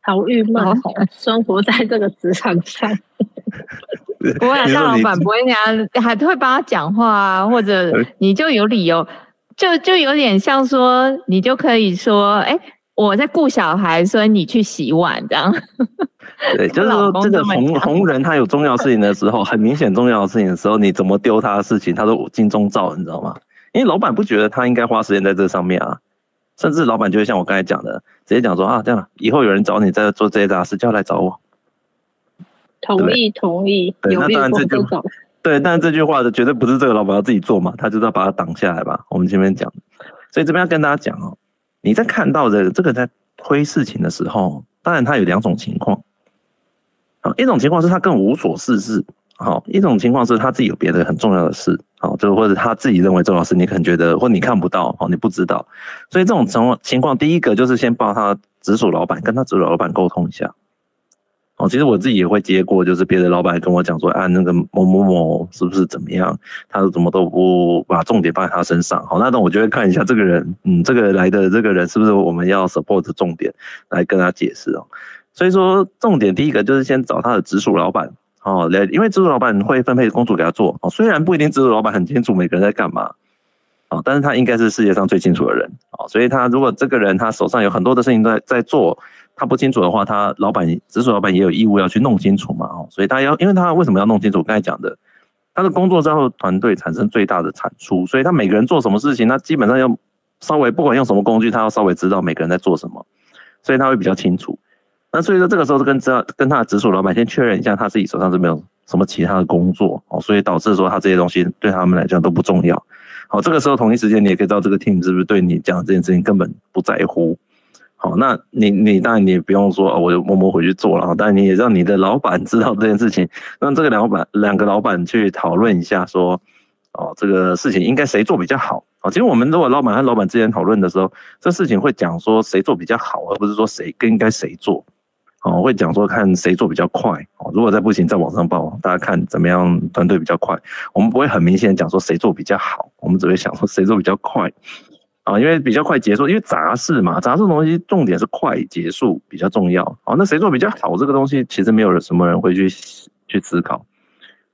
好郁闷，生活在这个职场上。不会、啊，大老板不会那样，还会帮他讲话啊，或者你就有理由，就就有点像说，你就可以说，哎、欸，我在顾小孩，所以你去洗碗这样。对，就是说这个红红人他有重要事情的时候，很明显重要的事情的时候，你怎么丢他的事情，他都金钟罩，你知道吗？因为老板不觉得他应该花时间在这上面啊，甚至老板就会像我刚才讲的，直接讲说啊，这样以后有人找你在做这些杂事，就要来找我。同意同意，对，那当然这句话，对，但是这句话的绝对不是这个老板要自己做嘛，他就是要把它挡下来吧。我们前面讲，所以这边要跟大家讲哦，你在看到的这个在推事情的时候，当然他有两种情况，啊，一种情况是他更无所事事，好，一种情况是他自己有别的很重要的事，好，就或者他自己认为重要的事，你可能觉得或你看不到，哦，你不知道，所以这种情况情况，第一个就是先报他。直属老板跟他直属老板沟通一下。哦，其实我自己也会接过，就是别的老板跟我讲说，啊，那个某某某是不是怎么样？他怎么都不把重点放在他身上。好，那那我就会看一下这个人，嗯，这个来的这个人是不是我们要 support 的重点来跟他解释哦。所以说，重点第一个就是先找他的直属老板，哦，来，因为直属老板会分配工作给他做。哦，虽然不一定直属老板很清楚每个人在干嘛，哦，但是他应该是世界上最清楚的人。哦，所以他如果这个人他手上有很多的事情在在做。他不清楚的话，他老板直属老板也有义务要去弄清楚嘛，哦，所以他要，因为他为什么要弄清楚？刚才讲的，他的工作之后团队产生最大的产出，所以他每个人做什么事情，他基本上要稍微不管用什么工具，他要稍微知道每个人在做什么，所以他会比较清楚。那所以说这个时候是跟知道跟他的直属老板先确认一下，他自己手上是没有什么其他的工作哦，所以导致说他这些东西对他们来讲都不重要。好，这个时候同一时间你也可以知道这个 team 是不是对你讲这件事情根本不在乎。好，那你你当然你也不用说，我就默默回去做了，但你也让你的老板知道这件事情，让这个老板两个老板去讨论一下，说，哦，这个事情应该谁做比较好？哦，其实我们如果老板和老板之间讨论的时候，这事情会讲说谁做比较好，而不是说谁更应该谁做。哦，会讲说看谁做比较快。哦，如果再不行再往上报，大家看怎么样团队比较快。我们不会很明显讲说谁做比较好，我们只会想说谁做比较快。啊，因为比较快结束，因为杂事嘛，杂事东西重点是快结束比较重要。好，那谁做比较好这个东西，其实没有人什么人会去去思考。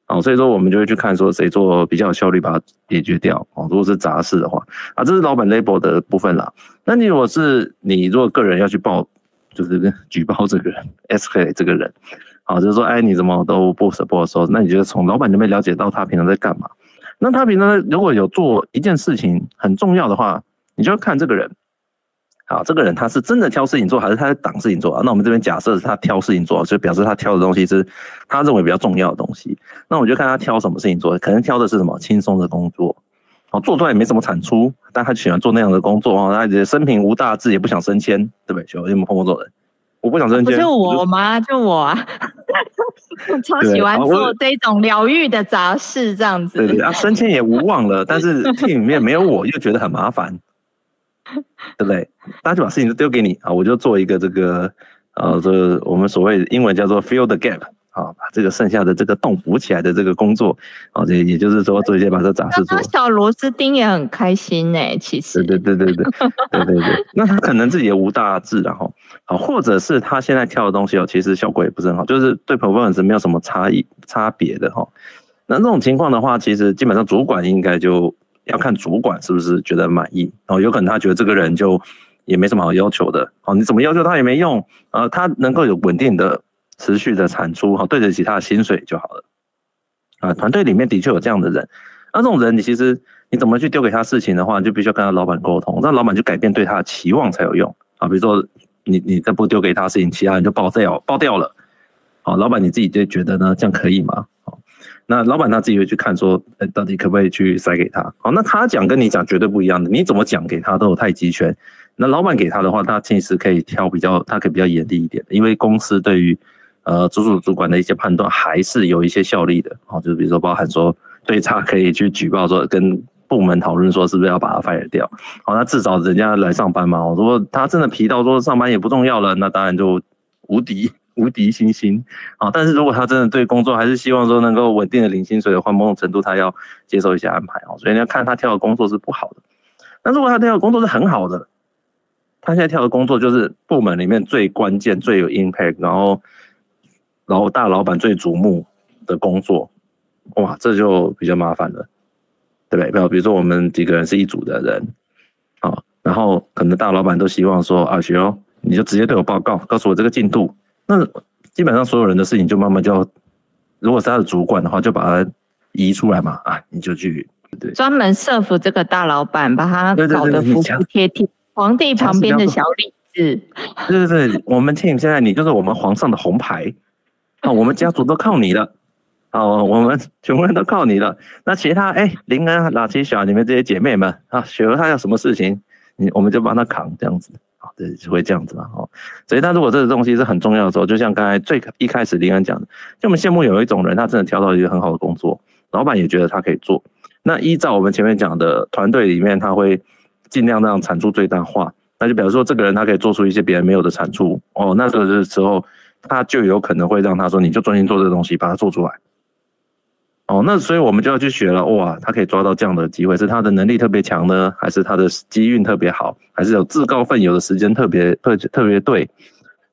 好，所以说我们就会去看说谁做比较有效率，把它解决掉。哦，如果是杂事的话，啊，这是老板 label 的部分啦。那你如果是你如果个人要去报，就是 举报这个人 S K 这个人，好，就是说，哎，你怎么都不 support 的时候，那你就从老板那边了解到他平常在干嘛。那他平常如果有做一件事情很重要的话，你就要看这个人，好，这个人他是真的挑事情做，还是他在挡事情做啊？那我们这边假设是他挑事情做，就表示他挑的东西是他认为比较重要的东西。那我就看他挑什么事情做，可能挑的是什么轻松的工作，哦，做出来也没什么产出，但他喜欢做那样的工作哦。他也生平无大志，也不想升迁，对不对？有没有碰过这种人？我不想升迁，不是我吗？就我啊，超喜欢做这种疗愈的杂事，这样子。对对啊，升迁也无望了，但是 team 里面没有我，又觉得很麻烦。对不对？大家就把事情都丢给你啊，我就做一个这个，呃，这个我们所谓英文叫做 fill the gap 啊把这个剩下的这个洞补起来的这个工作啊这也就是说做一些把它展示出来小螺丝钉也很开心呢其实对对对对对 对对对。那他可能自己也无大志然后好或者是他现在跳的东西哦其实效果也不是很好就是对婆婆也是没有什么差异差别的哈。那这种情况的话其实基本上主管应该就要看主管是不是觉得满意然后有可能他觉得这个人就也没什么好要求的哦你怎么要求他也没用啊他能够有稳定的持续的产出，好，对得起他的薪水就好了。啊，团队里面的确有这样的人，那这种人你其实你怎么去丢给他事情的话，你就必须要跟他老板沟通，那老板就改变对他的期望才有用啊。比如说你你再不丢给他事情，其他人就爆掉爆掉了，好，老板你自己就觉得呢，这样可以吗？那老板他自己会去看说，到底可不可以去塞给他？好，那他讲跟你讲绝对不一样的，你怎么讲给他都有太极拳。那老板给他的话，他其实可以挑比较，他可以比较严厉一点的，因为公司对于呃直属主管的一些判断还是有一些效力的。好，就比如说包含说对他可以去举报说，跟部门讨论说是不是要把他 fire 掉。好，那至少人家来上班嘛。如果他真的皮到说上班也不重要了，那当然就无敌。无敌星星，啊！但是如果他真的对工作还是希望说能够稳定的领薪水的话，某种程度他要接受一些安排哦。所以你要看他挑的工作是不好的。那如果他挑的工作是很好的，他现在挑的工作就是部门里面最关键、最有 impact，然后老大老板最瞩目的工作，哇，这就比较麻烦了，对不对？比如说我们几个人是一组的人，啊，然后可能大老板都希望说啊，雪哦，你就直接对我报告，告诉我这个进度。那基本上所有人的事情就慢慢就要，如果是他的主管的话，就把他移出来嘛，啊，你就去对，专门设伏这个大老板，把他搞得服服帖帖，皇帝旁边的小李子。对对对，我们 team 现在你就是我们皇上的红牌，啊，我们家族都靠你了，啊，我们全部人都靠你了。那其他哎，林恩、老七、小你们这些姐妹们啊，雪儿她有什么事情，你我们就帮她扛这样子。啊对，就会这样子嘛，哦，所以他如果这个东西是很重要的时候，就像刚才最一开始林恩讲的，就我们羡慕有一种人，他真的挑到一个很好的工作，老板也觉得他可以做。那依照我们前面讲的团队里面，他会尽量让产出最大化，那就比如说这个人他可以做出一些别人没有的产出哦，那这个时候他就有可能会让他说，你就专心做这个东西，把它做出来。哦，那所以我们就要去学了哇，他可以抓到这样的机会，是他的能力特别强呢，还是他的机运特别好，还是有自告奋勇的时间特别特特别对？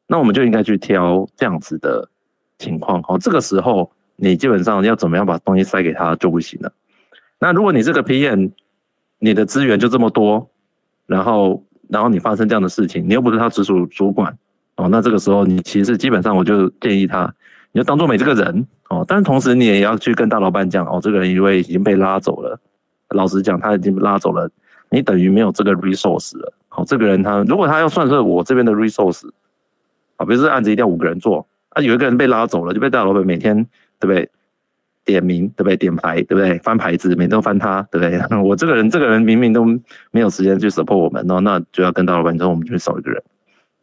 那我们就应该去挑这样子的情况。哦，这个时候你基本上要怎么样把东西塞给他就不行了。那如果你这个 PM，你的资源就这么多，然后然后你发生这样的事情，你又不是他直属主管哦，那这个时候你其实基本上我就建议他，你就当做没这个人哦，但是同时你也要去跟大老板讲哦，这个人因为已经被拉走了，老实讲他已经拉走了，你等于没有这个 resource 了。好，这个人他如果他要算是我这边的 resource，啊，比如说案子一定要五个人做，啊，有一个人被拉走了，就被大老板每天对不对？点名对不对？点牌对不对？翻牌子，每天都翻他，对不对？我这个人，这个人明明都没有时间去 support 我们，那就要跟大老板说，我们就少一个人。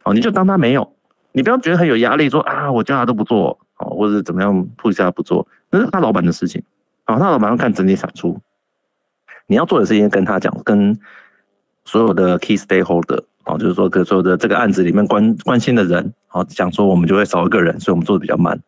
好，你就当他没有，你不要觉得很有压力，说啊，我叫他都不做，好，或者怎么样 push 他不做，那是他老板的事情。哦，他老板要看整体产出。你要做的事情跟他讲，跟所有的 key stakeholder，哦，就是说跟所有的这个案子里面关关心的人，好，讲说我们就会少一个人，所以我们做的比较慢。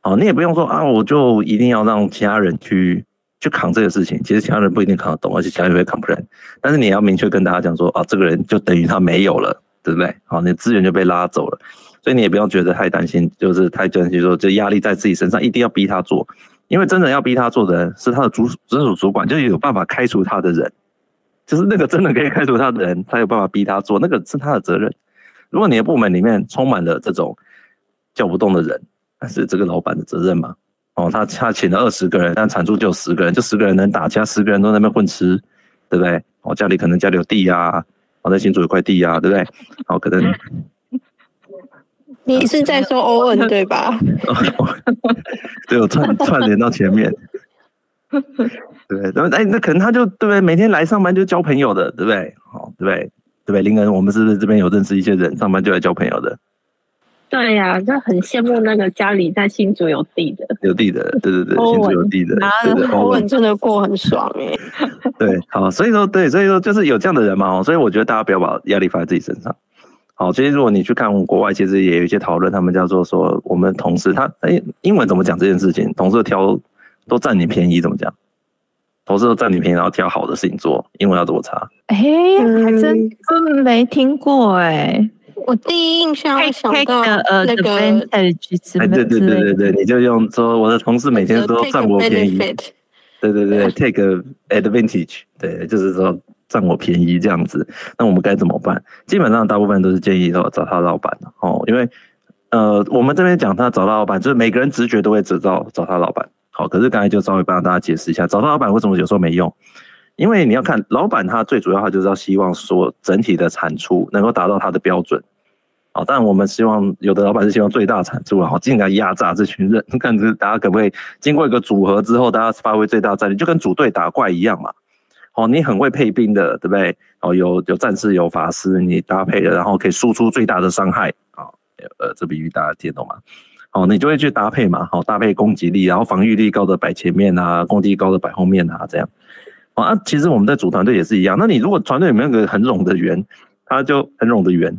好，你也不用说啊，我就一定要让其他人去去扛这个事情。其实其他人不一定扛得懂，而且其他人会 complain。但是你要明确跟大家讲说啊，这个人就等于他没有了，对不对？好，你的资源就被拉走了，所以你也不用觉得太担心，就是太担心说这压力在自己身上，一定要逼他做。因为真的要逼他做的人是他的主直属主管，就有办法开除他的人，就是那个真的可以开除他的人，他有办法逼他做，那个是他的责任。如果你的部门里面充满了这种叫不动的人，那是这个老板的责任嘛？哦，他他请了二十个人，但产出就十个人，就十个人能打，其他十个人都在那边混吃，对不对？哦，家里可能家里有地呀，哦，在新竹有块地啊，对不对？好，可能你是在说欧文对吧？对，我串串联到前面，对，然后哎，那可能他就对不对？每天来上班就交朋友的，对不对？好，对不对？对不对？林恩，我们是不是这边有认识一些人，上班就来交朋友的？对呀、啊，就很羡慕那个家里在新竹有地的，有地的，对对对，新竹有地的，欧文真的过很爽哎。对，好，所以说对，所以说就是有这样的人嘛，所以我觉得大家不要把压力放在自己身上。好，其实如果你去看国外，其实也有一些讨论，他们叫做说，我们同事他哎，英文怎么讲这件事情？同事挑都占你便宜，怎么讲？同事都占你便宜，然后挑好的事情做，英文要怎么查？哎，还真没听过哎。我第一印象会想到那个，哎，对对对对对，你就用说我的同事每天都占我便宜，对对对，take advantage，对，就是说占我便宜这样子，那我们该怎么办？基本上大部分都是建议说找他老板哦，因为呃，我们这边讲他找他老板，就是每个人直觉都会知道找他老板，好，可是刚才就稍微帮大家解释一下，找他老板为什么有时候没用？因为你要看老板，他最主要他就是要希望说整体的产出能够达到他的标准，啊，但我们希望有的老板是希望最大产出，然后尽量压榨这群人，看这大家可不可以经过一个组合之后，大家发挥最大战力，就跟组队打怪一样嘛。哦，你很会配兵的，对不对？哦，有有战士有法师，你搭配的，然后可以输出最大的伤害啊。呃，这比喻大家听懂吗？哦，你就会去搭配嘛，好搭配攻击力，然后防御力高的摆前面啊，攻击力高的摆后面啊，这样。哦啊，其实我们在组团队也是一样。那你如果团队里面有个很冗的员，他就很冗的员，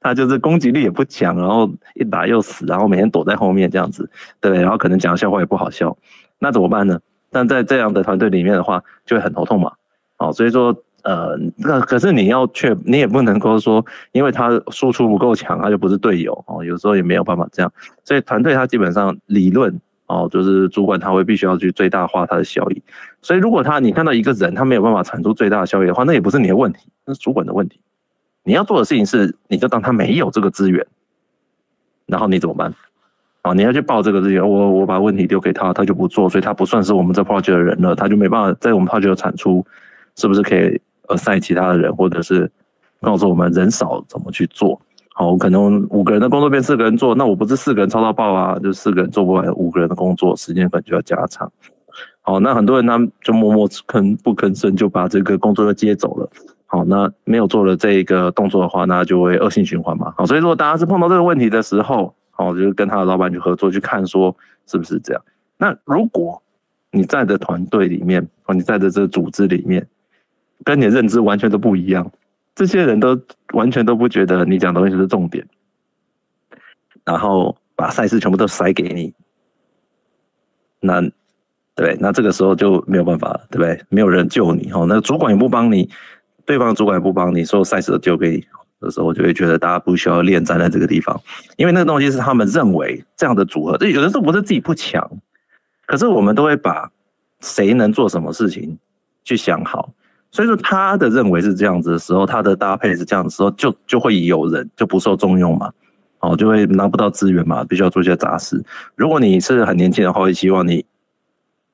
他就是攻击力也不强，然后一打又死，然后每天躲在后面这样子，对？然后可能讲的笑话也不好笑，那怎么办呢？但在这样的团队里面的话，就会很头痛嘛。哦，所以说，呃，那可是你要确，你也不能够说，因为他输出不够强，他就不是队友哦。有时候也没有办法这样，所以团队他基本上理论。哦，就是主管他会必须要去最大化他的效益，所以如果他你看到一个人他没有办法产出最大的效益的话，那也不是你的问题，那是主管的问题。你要做的事情是，你就当他没有这个资源，然后你怎么办？啊，你要去报这个资源，我我把问题丢给他，他就不做，所以他不算是我们这 project 的人了，他就没办法在我们 project 产出，是不是可以 assign 其他的人，或者是告诉我们人少怎么去做？好，我可能五个人的工作变四个人做，那我不是四个人操到爆啊，就四个人做不完五个人的工作，时间可能就要加长。好，那很多人他就默默吭不吭声，就把这个工作又接走了。好，那没有做了这个动作的话，那就会恶性循环嘛。好，所以如果大家是碰到这个问题的时候，好，就是跟他的老板去合作，去看说是不是这样。那如果你在的团队里面，哦你在的这个组织里面，跟你的认知完全都不一样。这些人都完全都不觉得你讲的东西是重点，然后把赛事全部都塞给你，那对，那这个时候就没有办法了，对不对？没有人救你哦，那主管也不帮你，对方主管不帮你，所有赛事都丢给你的时候，我就会觉得大家不需要恋战在这个地方，因为那个东西是他们认为这样的组合，这有的时候不是自己不强，可是我们都会把谁能做什么事情去想好。所以说他的认为是这样子的时候，他的搭配是这样的时候，就就会有人就不受重用嘛，哦，就会拿不到资源嘛，必须要做一些杂事。如果你是很年轻的话，会希望你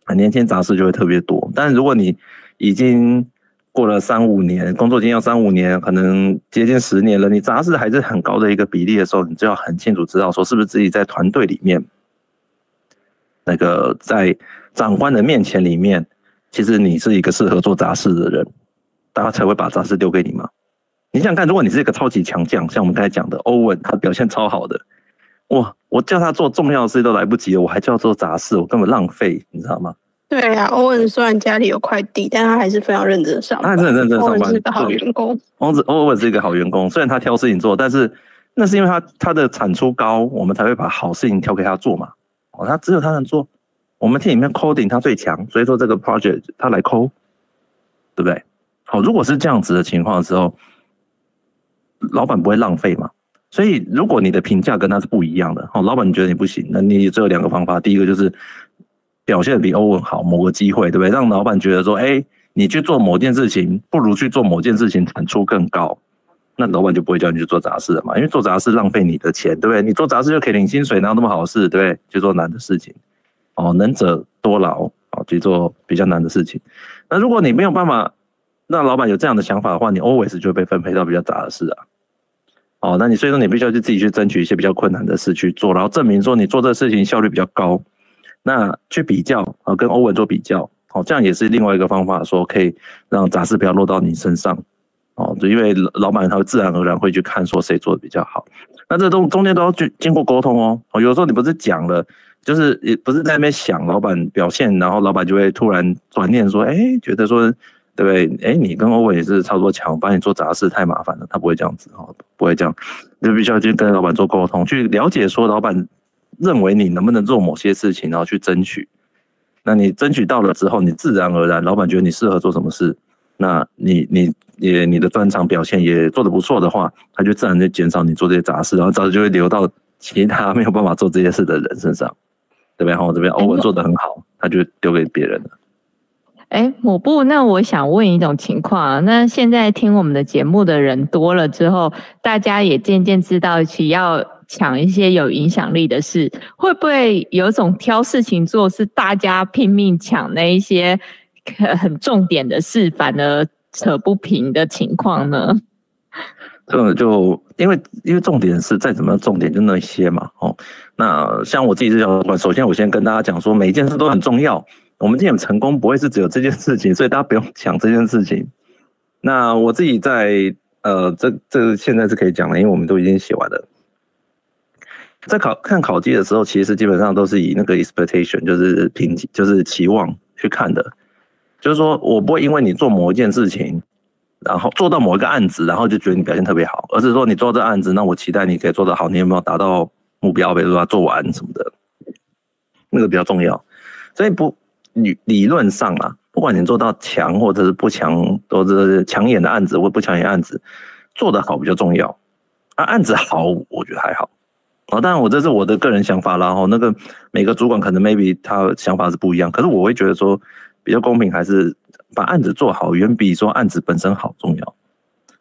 很年轻，杂事就会特别多。但如果你已经过了三五年，工作经验三五年，可能接近十年了，你杂事还是很高的一个比例的时候，你就要很清楚知道说，是不是自己在团队里面，那个在长官的面前里面。其实你是一个适合做杂事的人，大家才会把杂事丢给你嘛。你想看，如果你是一个超级强将，像我们刚才讲的欧文，他表现超好的，哇，我叫他做重要的事都来不及了，我还叫做杂事，我根本浪费，你知道吗？对啊，欧文虽然家里有块地，但他还是非常认真上班，他很认真上班，是个好员工。王子欧文是一个好员工，虽然他挑事情做，但是那是因为他他的产出高，我们才会把好事情挑给他做嘛。哦，他只有他能做。我们 team 里面 coding 他最强，所以说这个 project 他来 code，对不对？好，如果是这样子的情况的时候，老板不会浪费嘛？所以如果你的评价跟他是不一样的，哦，老板你觉得你不行，那你只有两个方法，第一个就是表现比欧文好，某个机会，对不对？让老板觉得说，哎，你去做某件事情，不如去做某件事情产出更高，那老板就不会叫你去做杂事了嘛？因为做杂事浪费你的钱，对不对？你做杂事就可以领薪水，哪有那么好事，对不对？去做难的事情。哦，能者多劳，哦，去做比较难的事情。那如果你没有办法让老板有这样的想法的话，你 always 就会被分配到比较杂的事啊。哦，那你所以说你必须要去自己去争取一些比较困难的事去做，然后证明说你做这个事情效率比较高。那去比较啊，跟欧文做比较，哦，这样也是另外一个方法，说可以让杂事不要落到你身上。哦，就因为老板他自然而然会去看说谁做的比较好。那这中中间都要去经过沟通哦。哦，有时候你不是讲了。就是也不是在那边想老板表现，然后老板就会突然转念说，哎，觉得说，对不对？哎，你跟欧文也是差不多强，帮你做杂事太麻烦了，他不会这样子哦，不会这样，就必须要去跟老板做沟通，去了解说老板认为你能不能做某些事情，然后去争取。那你争取到了之后，你自然而然，老板觉得你适合做什么事，那你你也你的专长表现也做得不错的话，他就自然就减少你做这些杂事，然后杂事就会流到其他没有办法做这些事的人身上。这边我这边欧文做得很好，他就丢给别人了。哎，抹布，那我想问一种情况啊，那现在听我们的节目的人多了之后，大家也渐渐知道起要抢一些有影响力的事，会不会有种挑事情做，是大家拼命抢那一些很重点的事，反而扯不平的情况呢？这个就因为因为重点是再怎么重点就那些嘛，哦，那像我自己是小主管，首先我先跟大家讲说，每一件事都很重要。我们今天成功不会是只有这件事情，所以大家不用抢这件事情。那我自己在呃，这这现在是可以讲的，因为我们都已经写完了。在考看考绩的时候，其实基本上都是以那个 expectation，就是评就是期望去看的，就是说我不会因为你做某一件事情。然后做到某一个案子，然后就觉得你表现特别好，而是说你做这案子，那我期待你可以做得好，你有没有达到目标？比如说做完什么的，那个比较重要。所以不理理论上啊，不管你做到强或者是不强，都是抢眼的案子或不抢眼案子，做得好比较重要。啊，案子好，我觉得还好。啊，当然我这是我的个人想法，然后那个每个主管可能 maybe 他想法是不一样，可是我会觉得说比较公平还是。把案子做好，远比说案子本身好重要。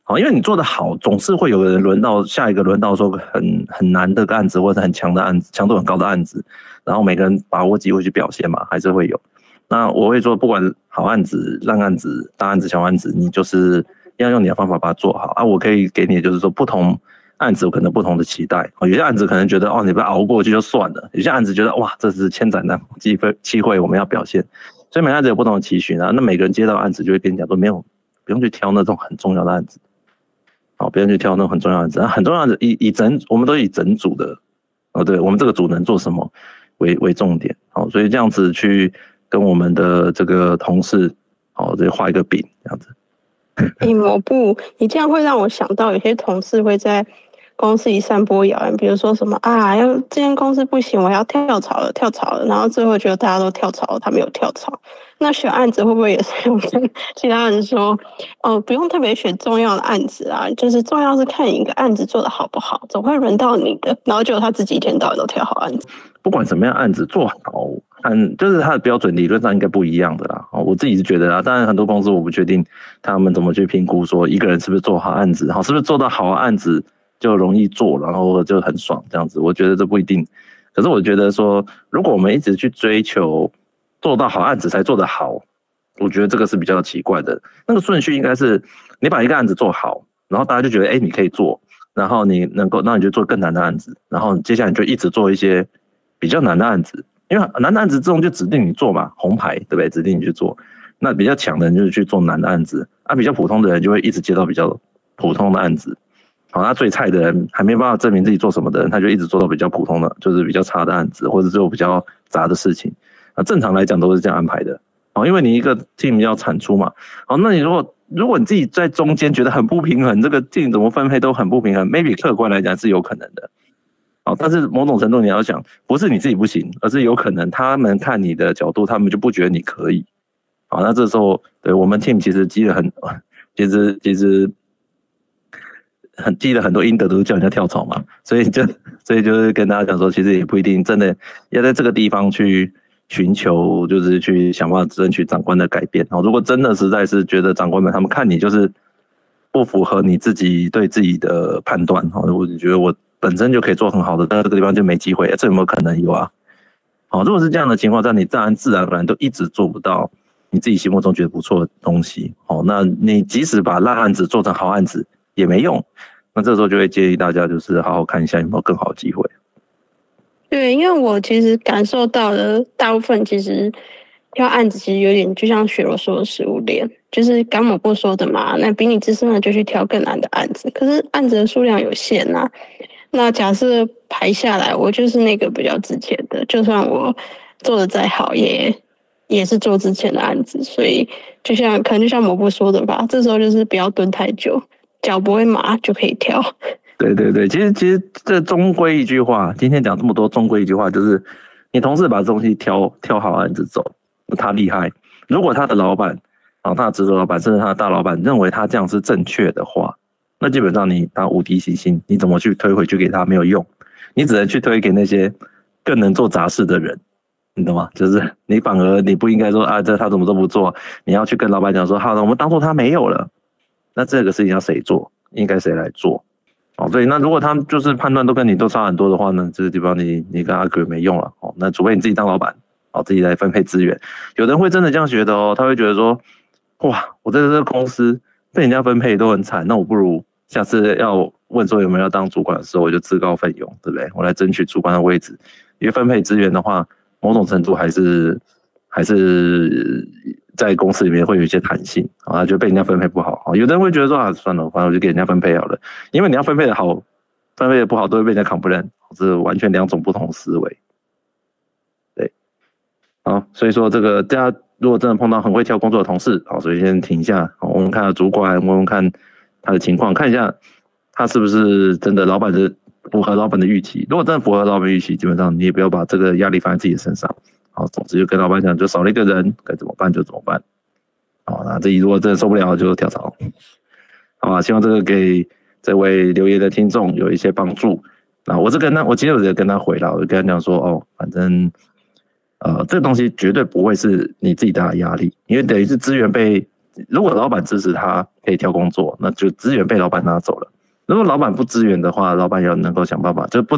好，因为你做得好，总是会有人轮到下一个轮到说很很难的个案子，或者很强的案子，强度很高的案子，然后每个人把握机会去表现嘛，还是会有。那我会说，不管好案子、烂案子、大案子、小案子，你就是要用你的方法把它做好啊。我可以给你，就是说不同案子有可能不同的期待。有些案子可能觉得哦，你不要熬过去就算了；有些案子觉得哇，这是千载难逢机会，机会我们要表现。所以每个案子有不同的期许啊，那每个人接到案子就会跟你讲说，没有，不用去挑那种很重要的案子，好，不用去挑那种很重要的案子，那很重要的以以整，我们都以整组的，哦，对，我们这个组能做什么为为重点，好，所以这样子去跟我们的这个同事，好，这画一个饼，这样子，哎、欸，某部，你这样会让我想到有些同事会在。公司一散播谣言，比如说什么啊，要这间公司不行，我要跳槽了，跳槽了，然后最后觉得大家都跳槽了，他没有跳槽。那选案子会不会也 是用跟其他人说，哦，不用特别选重要的案子啊，就是重要是看一个案子做得好不好，总会轮到你的。然后就他自己一天到晚都挑好案子。不管什么样案子做好，嗯，就是他的标准理论上应该不一样的啦。哦，我自己是觉得啊，当然很多公司我不确定他们怎么去评估说一个人是不是做好案子，好，是不是做到好案子。就容易做，然后就很爽这样子。我觉得这不一定，可是我觉得说，如果我们一直去追求做到好案子才做得好，我觉得这个是比较奇怪的。那个顺序应该是，你把一个案子做好，然后大家就觉得，哎，你可以做，然后你能够，那你就做更难的案子，然后接下来你就一直做一些比较难的案子，因为难的案子这种就指定你做嘛，红牌对不对？指定你去做，那比较强的人就是去做难的案子，啊，比较普通的人就会一直接到比较普通的案子。好，那最菜的人还没办法证明自己做什么的人，他就一直做到比较普通的，就是比较差的案子，或者做比较杂的事情。那正常来讲都是这样安排的。哦，因为你一个 team 要产出嘛。好，那你如果如果你自己在中间觉得很不平衡，这个 team 怎么分配都很不平衡，maybe 客观来讲是有可能的。哦，但是某种程度你要想，不是你自己不行，而是有可能他们看你的角度，他们就不觉得你可以。好，那这时候对我们 team 其实积了很，其实其实。很积了很多阴德，都是叫人家跳槽嘛，所以就所以就是跟大家讲说，其实也不一定真的要在这个地方去寻求，就是去想办法争取长官的改变。哦，如果真的实在是觉得长官们他们看你就是不符合你自己对自己的判断，哦，我就觉得我本身就可以做很好的，在这个地方就没机会，这有没有可能有啊？好，如果是这样的情况下，你自然自然而然都一直做不到你自己心目中觉得不错的东西，哦，那你即使把烂案子做成好案子。也没用，那这时候就会建议大家就是好好看一下有没有更好的机会。对，因为我其实感受到的大部分其实挑案子其实有点就像雪柔说的食物链，就是刚某部说的嘛，那比你资深的就去挑更难的案子，可是案子的数量有限呐、啊。那假设排下来，我就是那个比较值钱的，就算我做的再好，也也是做之前的案子，所以就像可能就像某部说的吧，这时候就是不要蹲太久。脚不会麻就可以跳。对对对，其实其实这终归一句话，今天讲这么多，终归一句话就是，你同事把东西挑挑好案子走，他厉害。如果他的老板，啊他的直属老板，甚至他的大老板认为他这样是正确的话，那基本上你他无敌星星，你怎么去推回去给他没有用，你只能去推给那些更能做杂事的人，你懂吗？就是你反而你不应该说啊，这他怎么都不做，你要去跟老板讲说，好的，我们当做他没有了。那这个事情要谁做？应该谁来做？哦，对，那如果他就是判断都跟你都差很多的话呢，这个地方你你跟阿哥没用了哦。那除非你自己当老板，哦，自己来分配资源。有人会真的这样觉得哦，他会觉得说，哇，我在这个公司被人家分配都很惨，那我不如下次要问说有没有要当主管的时候，我就自告奋勇，对不对？我来争取主管的位置。因为分配资源的话，某种程度还是还是。在公司里面会有一些弹性啊，就被人家分配不好啊。有的人会觉得说啊，算了，反正我就给人家分配好了。因为你要分配的好，分配的不好，都会被人家 complain，这是完全两种不同思维。对，好，所以说这个大家如果真的碰到很会挑工作的同事，好，所以先停一下，我们看下主管，问问看他的情况，看一下他是不是真的老板的符合老板的预期。如果真的符合老板预期，基本上你也不要把这个压力放在自己身上。好，总之就跟老板讲，就少了一个人，该怎么办就怎么办。好，那这一如果真的受不了，就跳槽。好吧，希望这个给这位留言的听众有一些帮助。那我是跟他，我今天我就跟他回了，我就跟他讲说，哦，反正，呃，这东西绝对不会是你自己大的压力，因为等于是资源被，如果老板支持他可以挑工作，那就资源被老板拿走了。如果老板不支援的话，老板要能够想办法，就不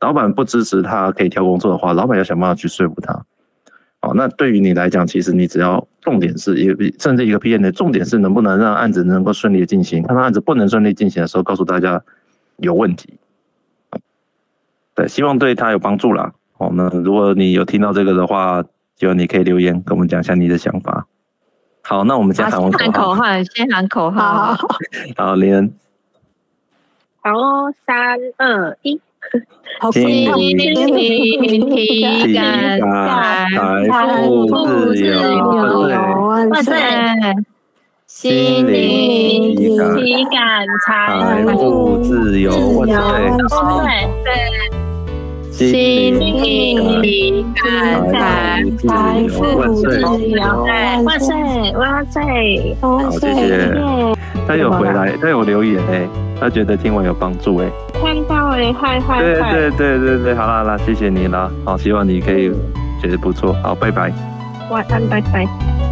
老板不支持他可以挑工作的话，老板要想办法去说服他。好，那对于你来讲，其实你只要重点是一个，甚至一个 PM 的重点是能不能让案子能够顺利的进行。看到案子不能顺利进行的时候，告诉大家有问题。对，希望对他有帮助啦。哦，那如果你有听到这个的话，就你可以留言跟我们讲一下你的想法。好，那我们先喊口号，先喊口号。好，林恩。好哦，三二一，好，请提感财富自由万岁！心灵体感财富自由，万岁！对，心灵体感财富自由，万岁！万岁！好，谢谢。他有回来，他有留言哎，他觉得听完有帮助哎。看到哎，嗨嗨！对对对对对，好啦好啦，谢谢你啦。好，希望你可以觉得不错。好，拜拜。晚安，拜拜。